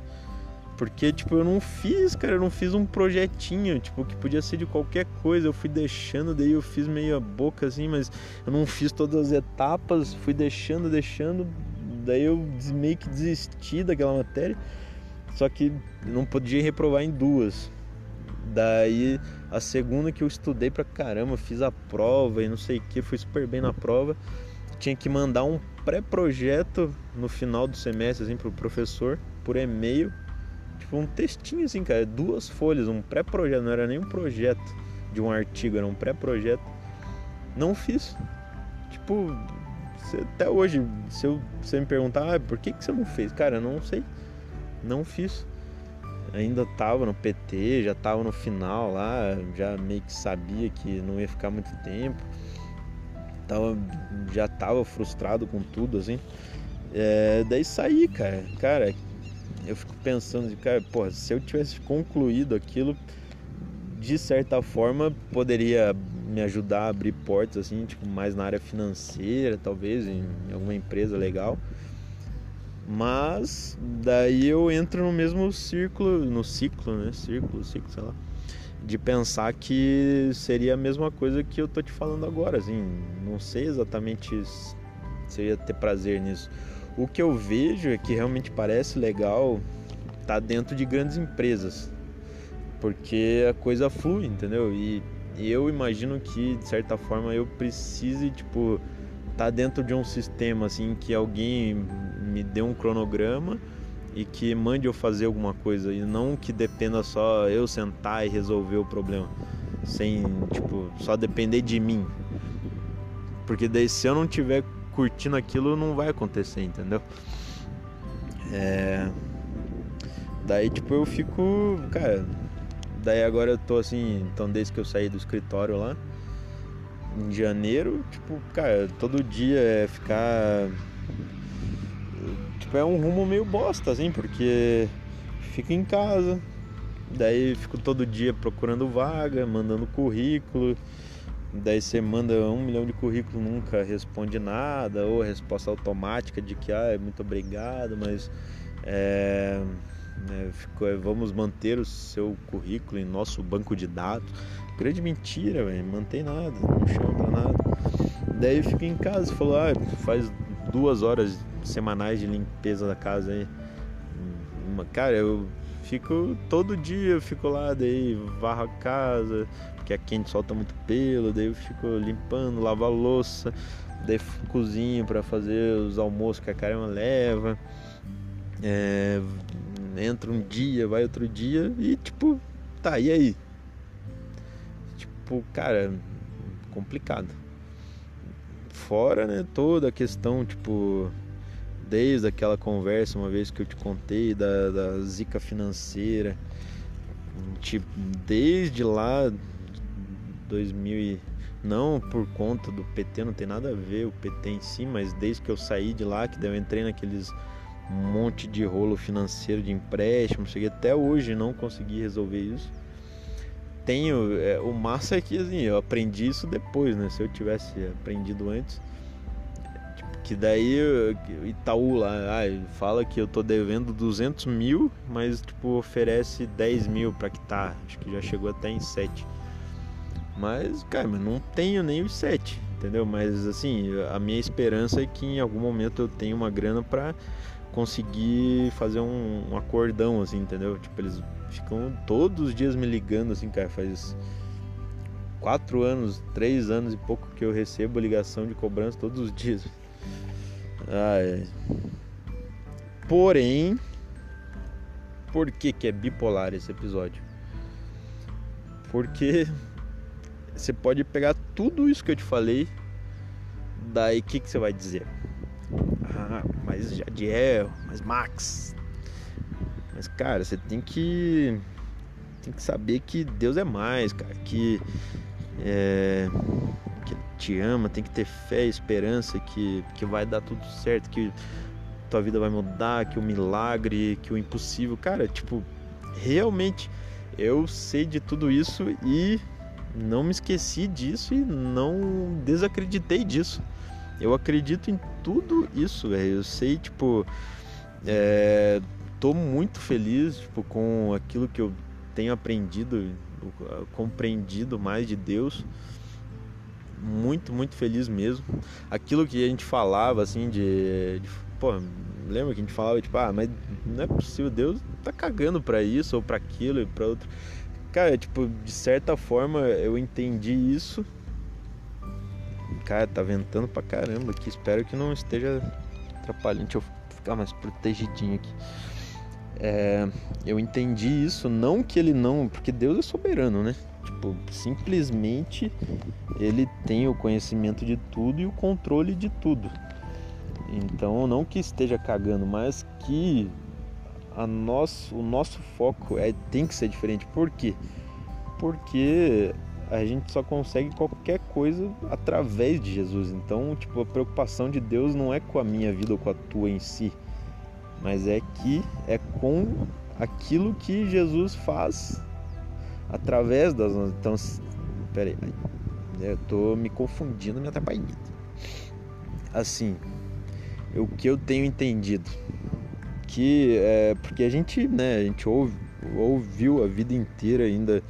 Porque, tipo, eu não fiz, cara, eu não fiz um projetinho, tipo, que podia ser de qualquer coisa. Eu fui deixando, daí eu fiz meio a boca assim, mas eu não fiz todas as etapas, fui deixando, deixando, Daí eu meio que desisti daquela matéria, só que não podia reprovar em duas. Daí a segunda que eu estudei pra caramba, fiz a prova e não sei o que, fui super bem na prova. Tinha que mandar um pré-projeto no final do semestre assim pro professor por e-mail. Tipo um textinho assim, cara, duas folhas, um pré-projeto, não era nem um projeto de um artigo, era um pré-projeto. Não fiz. Tipo, até hoje, se eu, você me perguntar, ah, por que, que você não fez? Cara, eu não sei. Não fiz. Ainda tava no PT, já tava no final lá, já meio que sabia que não ia ficar muito tempo. Tava, já tava frustrado com tudo, assim. É, daí saí, cara. Cara, eu fico pensando, cara, porra, se eu tivesse concluído aquilo, de certa forma poderia me ajudar a abrir portas assim, tipo, mais na área financeira, talvez, em alguma empresa legal. Mas daí eu entro no mesmo círculo, no ciclo, né? Círculo, ciclo, sei lá. De pensar que seria a mesma coisa que eu tô te falando agora, assim. Não sei exatamente se eu ia ter prazer nisso. O que eu vejo é que realmente parece legal tá dentro de grandes empresas. Porque a coisa flui, entendeu? E, e eu imagino que, de certa forma, eu precise, tipo, tá dentro de um sistema assim que alguém me dê um cronograma e que mande eu fazer alguma coisa e não que dependa só eu sentar e resolver o problema sem tipo só depender de mim porque daí se eu não tiver curtindo aquilo não vai acontecer entendeu é... daí tipo eu fico cara daí agora eu tô assim então desde que eu saí do escritório lá em janeiro, tipo, cara, todo dia é ficar. Tipo, é um rumo meio bosta, assim, porque fico em casa, daí fico todo dia procurando vaga, mandando currículo, daí você manda um milhão de currículos, nunca responde nada, ou resposta automática de que ah, muito obrigado, mas é, é, fico, é, vamos manter o seu currículo em nosso banco de dados. Grande mentira, velho. Mantém nada, não chama pra nada. Daí fica em casa e falou, ah, faz duas horas semanais de limpeza da casa aí. Cara, eu fico todo dia, eu fico lá, daí varro a casa, porque a quente solta muito pelo, daí eu fico limpando, lavo a louça, daí cozinho para fazer os almoços que a caramba leva. É, entra um dia, vai outro dia e tipo, tá, e aí? tipo, cara, complicado. Fora, né, toda a questão, tipo, desde aquela conversa uma vez que eu te contei da, da zica financeira, tipo, desde lá 2000 e não por conta do PT, não tem nada a ver o PT em si, mas desde que eu saí de lá, que daí eu entrei naqueles monte de rolo financeiro de empréstimo, cheguei até hoje não consegui resolver isso tenho. É, o massa é que assim, eu aprendi isso depois, né? Se eu tivesse aprendido antes. Tipo, que daí Itaú lá fala que eu tô devendo 200 mil, mas tipo oferece 10 mil pra quitar. Acho que já chegou até em 7. Mas, cara, mas não tenho nem os 7, entendeu? Mas assim, a minha esperança é que em algum momento eu tenha uma grana pra conseguir fazer um, um acordão, assim, entendeu? Tipo, eles ficam todos os dias me ligando assim, cara, faz quatro anos, três anos e pouco que eu recebo ligação de cobrança todos os dias. Ah. Porém, por que, que é bipolar esse episódio? Porque você pode pegar tudo isso que eu te falei, daí o que, que você vai dizer? Ah, mas Jadiel, mas Max, mas, cara, você tem que. Tem que saber que Deus é mais, cara. Que. É, que te ama, tem que ter fé e esperança que, que vai dar tudo certo, que tua vida vai mudar, que o milagre, que o impossível. Cara, tipo, realmente eu sei de tudo isso e não me esqueci disso e não desacreditei disso. Eu acredito em tudo isso, velho. Eu sei, tipo, é, tô muito feliz tipo, com aquilo que eu tenho aprendido, compreendido mais de Deus. Muito, muito feliz mesmo. Aquilo que a gente falava, assim, de. de pô, lembra que a gente falava, tipo, ah, mas não é possível, Deus tá cagando pra isso ou pra aquilo e pra outro. Cara, tipo, de certa forma eu entendi isso. Cara, tá ventando pra caramba aqui. Espero que não esteja atrapalhando. Deixa eu ficar mais protegidinho aqui. É, eu entendi isso, não que ele não. Porque Deus é soberano, né? Tipo, simplesmente ele tem o conhecimento de tudo e o controle de tudo. Então, não que esteja cagando, mas que a nosso, o nosso foco é, tem que ser diferente. Por quê? Porque a gente só consegue qualquer coisa através de Jesus. Então, tipo, a preocupação de Deus não é com a minha vida ou com a tua em si mas é que é com aquilo que Jesus faz através das então peraí eu tô me confundindo me atrapalhando assim o que eu tenho entendido que é porque a gente né a gente ouve, ouviu a vida inteira ainda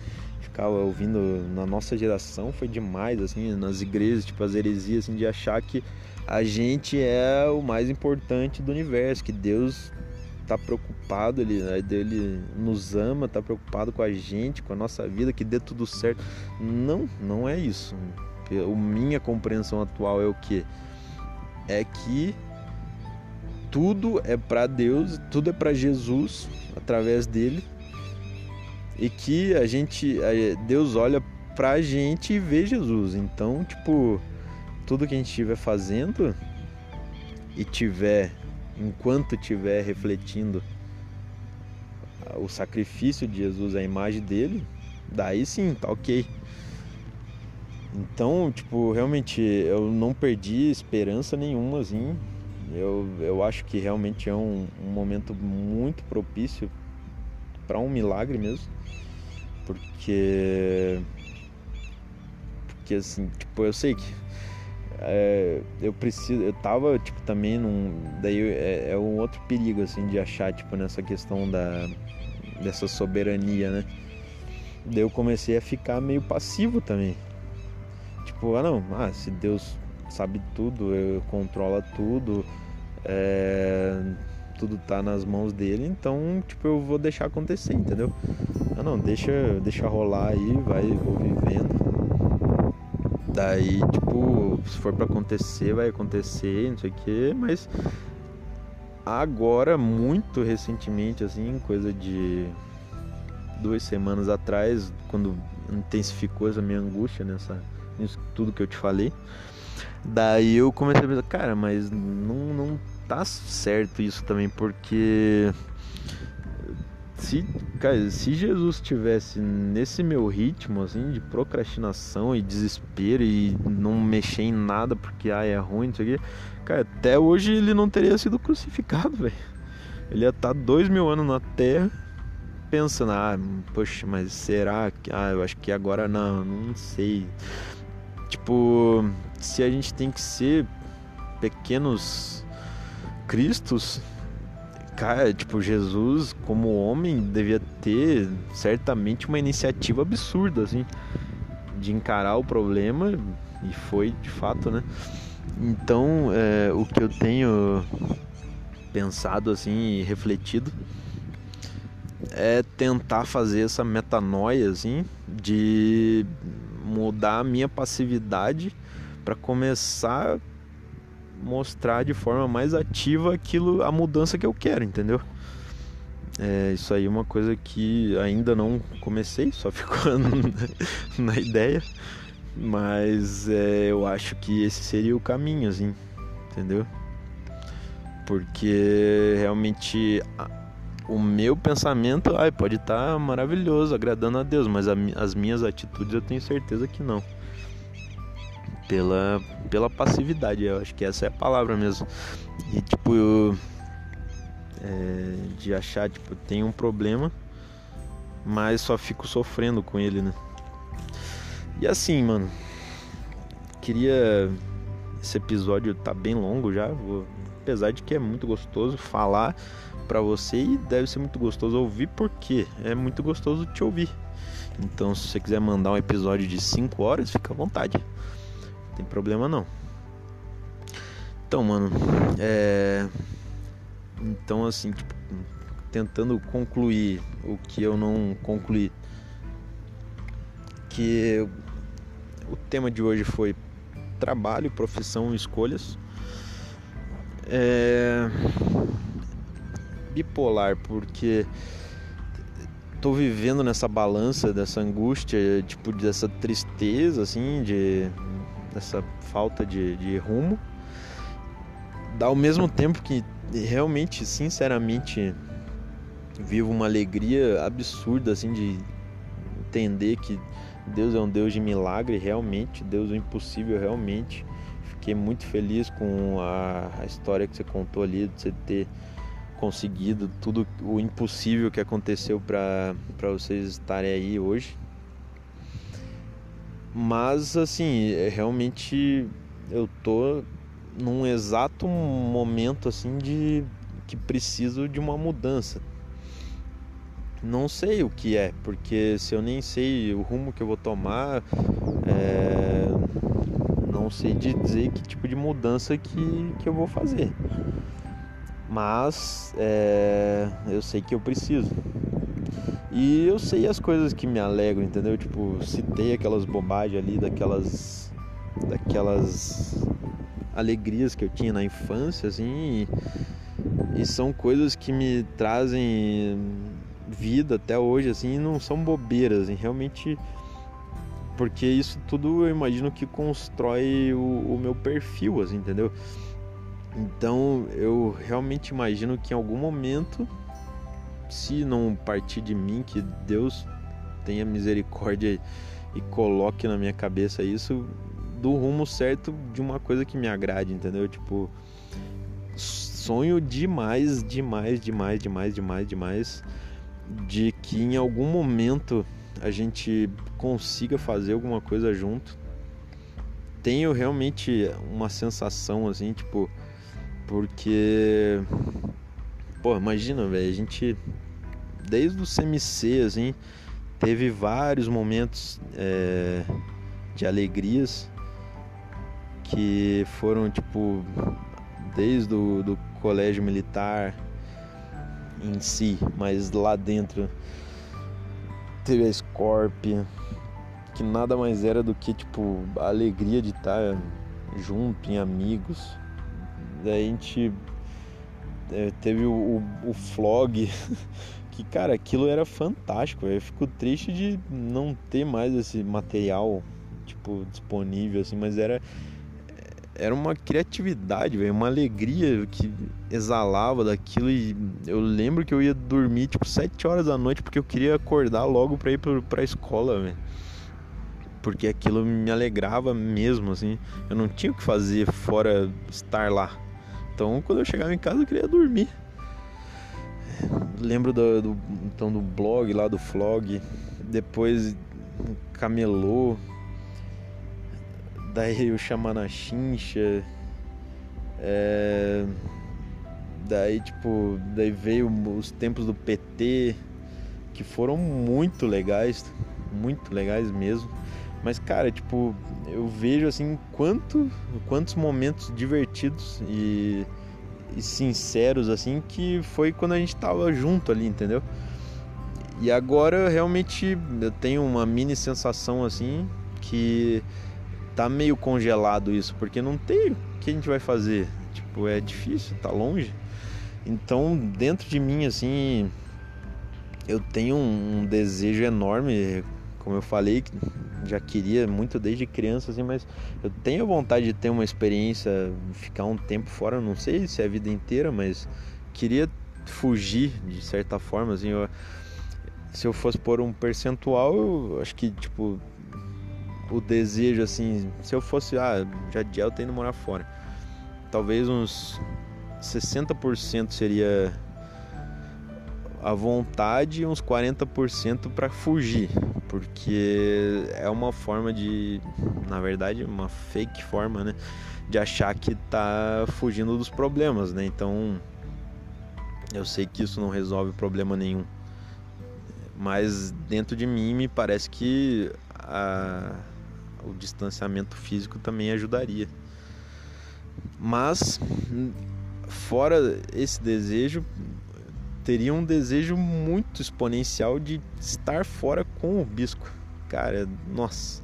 ficava ouvindo na nossa geração foi demais assim nas igrejas tipo as heresias assim de achar que a gente é o mais importante do universo que Deus tá preocupado, ele, ele nos ama, tá preocupado com a gente, com a nossa vida, que dê tudo certo. Não, não é isso. A minha compreensão atual é o que? É que tudo é para Deus, tudo é para Jesus através dele e que a gente, Deus olha pra gente e vê Jesus. Então, tipo, tudo que a gente estiver fazendo e tiver enquanto estiver refletindo o sacrifício de Jesus, a imagem dele, daí sim, tá ok. Então, tipo, realmente eu não perdi esperança nenhuma, assim. Eu, eu acho que realmente é um, um momento muito propício para um milagre mesmo. Porque. Porque assim, tipo, eu sei que é, eu preciso, eu tava tipo também num, daí é, é, um outro perigo assim de achar tipo nessa questão da dessa soberania, né? Daí eu comecei a ficar meio passivo também. Tipo, ah não, ah, se Deus sabe tudo, eu controla tudo, é, tudo tá nas mãos dele, então tipo eu vou deixar acontecer, entendeu? Ah não, deixa, deixa rolar aí, vai, vou vivendo. Daí, tipo, se for para acontecer, vai acontecer, não sei o que, mas agora, muito recentemente, assim, coisa de duas semanas atrás, quando intensificou essa minha angústia nessa, nisso tudo que eu te falei, daí eu comecei a pensar, cara, mas não, não tá certo isso também, porque se, cara, se Jesus tivesse nesse meu ritmo assim de procrastinação e desespero e não mexer em nada porque ah, é ruim, isso aqui, cara, até hoje ele não teria sido crucificado, velho. Ele ia estar tá dois mil anos na Terra pensando, ah, poxa, mas será que, ah, eu acho que agora não, não sei. Tipo, se a gente tem que ser pequenos cristos, cara, tipo, Jesus, como homem, devia ter certamente uma iniciativa absurda, assim, de encarar o problema, e foi de fato, né? Então, é, o que eu tenho pensado, assim, e refletido, é tentar fazer essa metanoia, assim, de mudar a minha passividade para começar mostrar de forma mais ativa aquilo, a mudança que eu quero, entendeu? É, isso aí é uma coisa que ainda não comecei, só ficou na ideia, mas é, eu acho que esse seria o caminho, assim, entendeu? Porque realmente o meu pensamento ai, pode estar tá maravilhoso, agradando a Deus, mas a, as minhas atitudes eu tenho certeza que não pela, pela passividade. Eu acho que essa é a palavra mesmo. E tipo, eu, é, de achar, tipo, tem um problema, mas só fico sofrendo com ele, né? E assim, mano, queria. Esse episódio tá bem longo já, vou, apesar de que é muito gostoso falar para você e deve ser muito gostoso ouvir, porque é muito gostoso te ouvir. Então, se você quiser mandar um episódio de 5 horas, fica à vontade tem problema não. Então, mano, é. Então, assim, tipo, tentando concluir o que eu não concluí. Que o tema de hoje foi trabalho, profissão escolhas. É... Bipolar, porque tô vivendo nessa balança dessa angústia, tipo, dessa tristeza, assim, de dessa falta de, de rumo, ao mesmo tempo que realmente, sinceramente, vivo uma alegria absurda assim de entender que Deus é um Deus de milagre realmente, Deus é o impossível realmente. Fiquei muito feliz com a, a história que você contou ali, de você ter conseguido tudo o impossível que aconteceu para vocês estarem aí hoje. Mas assim, é, realmente eu tô num exato momento assim de que preciso de uma mudança. Não sei o que é, porque se eu nem sei o rumo que eu vou tomar, é, não sei dizer que tipo de mudança que, que eu vou fazer. Mas é, eu sei que eu preciso. E eu sei as coisas que me alegram, entendeu? Tipo, citei aquelas bobagens ali, daquelas. daquelas alegrias que eu tinha na infância, assim. E, e são coisas que me trazem vida até hoje, assim, e não são bobeiras, assim, realmente. Porque isso tudo eu imagino que constrói o, o meu perfil, assim, entendeu? Então eu realmente imagino que em algum momento, se não partir de mim, que Deus tenha misericórdia e coloque na minha cabeça isso, do rumo certo de uma coisa que me agrade, entendeu? Tipo, sonho demais, demais, demais, demais, demais, demais de que em algum momento a gente consiga fazer alguma coisa junto. Tenho realmente uma sensação assim, tipo, porque pô, imagina, velho, a gente desde o CMC assim, teve vários momentos é, de alegrias que foram tipo desde o do colégio militar em si, mas lá dentro teve a Scorpion, que nada mais era do que tipo a alegria de estar junto em amigos. Daí a gente teve o, o, o flog, que cara, aquilo era fantástico. Eu fico triste de não ter mais esse material tipo disponível assim, mas era era uma criatividade, véio, uma alegria que exalava daquilo e eu lembro que eu ia dormir tipo 7 horas da noite porque eu queria acordar logo para ir para a escola, véio. Porque aquilo me alegrava mesmo assim. Eu não tinha o que fazer fora estar lá. Então, quando eu chegava em casa, eu queria dormir. Lembro do, do então do blog lá do flog, depois camelô, daí o Chamana Chincha, é, daí tipo, daí veio os tempos do PT, que foram muito legais, muito legais mesmo. Mas cara, tipo, eu vejo assim quanto, quantos momentos divertidos e, e sinceros assim que foi quando a gente tava junto ali, entendeu? E agora realmente eu tenho uma mini sensação assim que tá meio congelado isso, porque não tem o que a gente vai fazer. Tipo, é difícil, tá longe. Então, dentro de mim, assim, eu tenho um desejo enorme, como eu falei, já queria muito desde criança, assim, mas eu tenho vontade de ter uma experiência, ficar um tempo fora, não sei se é a vida inteira, mas queria fugir de certa forma, assim, eu, se eu fosse pôr um percentual, eu acho que, tipo, o desejo assim, se eu fosse, ah, Jadiel tem indo morar fora. Talvez uns 60% seria a vontade e uns 40% para fugir, porque é uma forma de, na verdade, uma fake forma, né, de achar que tá fugindo dos problemas, né? Então, eu sei que isso não resolve problema nenhum. Mas dentro de mim me parece que a o distanciamento físico também ajudaria. Mas fora esse desejo, teria um desejo muito exponencial de estar fora com o bisco. Cara, nossa,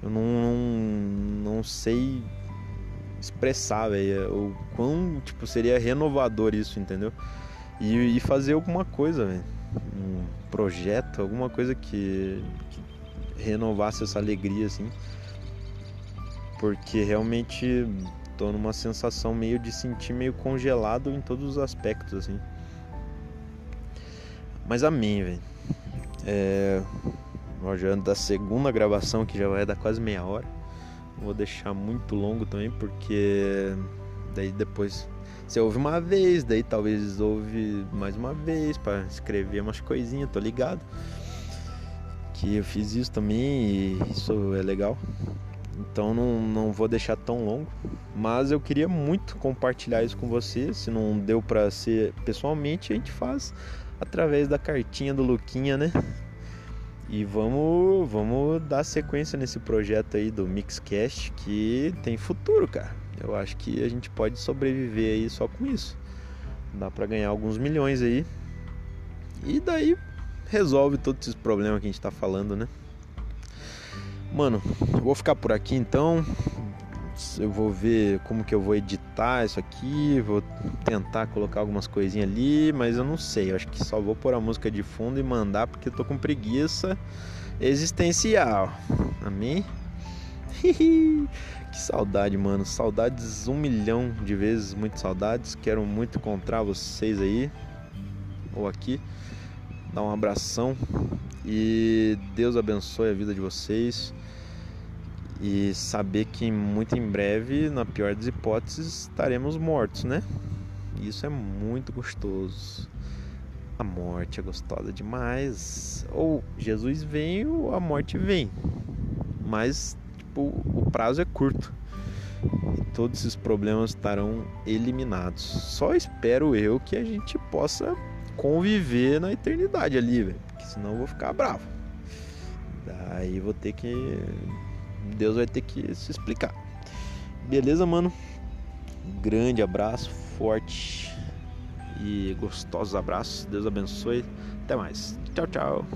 eu não, não, não sei expressar, velho, o quão tipo, seria renovador isso, entendeu? E, e fazer alguma coisa, velho. Um projeto, alguma coisa que, que renovasse essa alegria assim. Porque realmente tô numa sensação meio de sentir meio congelado em todos os aspectos assim. Mas amém, velho. É, já da segunda gravação que já vai dar quase meia hora. Vou deixar muito longo também porque Daí depois você ouve uma vez, daí talvez ouve mais uma vez para escrever umas coisinhas, tô ligado. Que eu fiz isso também e isso é legal. Então não, não vou deixar tão longo. Mas eu queria muito compartilhar isso com você. Se não deu para ser pessoalmente, a gente faz através da cartinha do Luquinha, né? E vamos, vamos dar sequência nesse projeto aí do Mixcast que tem futuro, cara. Eu acho que a gente pode sobreviver aí só com isso. Dá para ganhar alguns milhões aí. E daí resolve todos esses problemas que a gente tá falando, né? Mano, vou ficar por aqui então. Eu vou ver como que eu vou editar isso aqui, vou tentar colocar algumas coisinhas ali, mas eu não sei. Eu acho que só vou pôr a música de fundo e mandar porque eu tô com preguiça existencial. Amém? que saudade, mano. Saudades um milhão de vezes, muito saudades. Quero muito encontrar vocês aí ou aqui. Dar um abração e Deus abençoe a vida de vocês e saber que muito em breve, na pior das hipóteses, estaremos mortos, né? Isso é muito gostoso. A morte é gostosa demais. Ou Jesus vem ou a morte vem. Mas tipo, o prazo é curto. E todos esses problemas estarão eliminados. Só espero eu que a gente possa conviver na eternidade ali, velho. Porque senão eu vou ficar bravo. Daí vou ter que Deus vai ter que se explicar. Beleza, mano? Grande abraço, forte e gostosos abraços. Deus abençoe. Até mais. Tchau, tchau.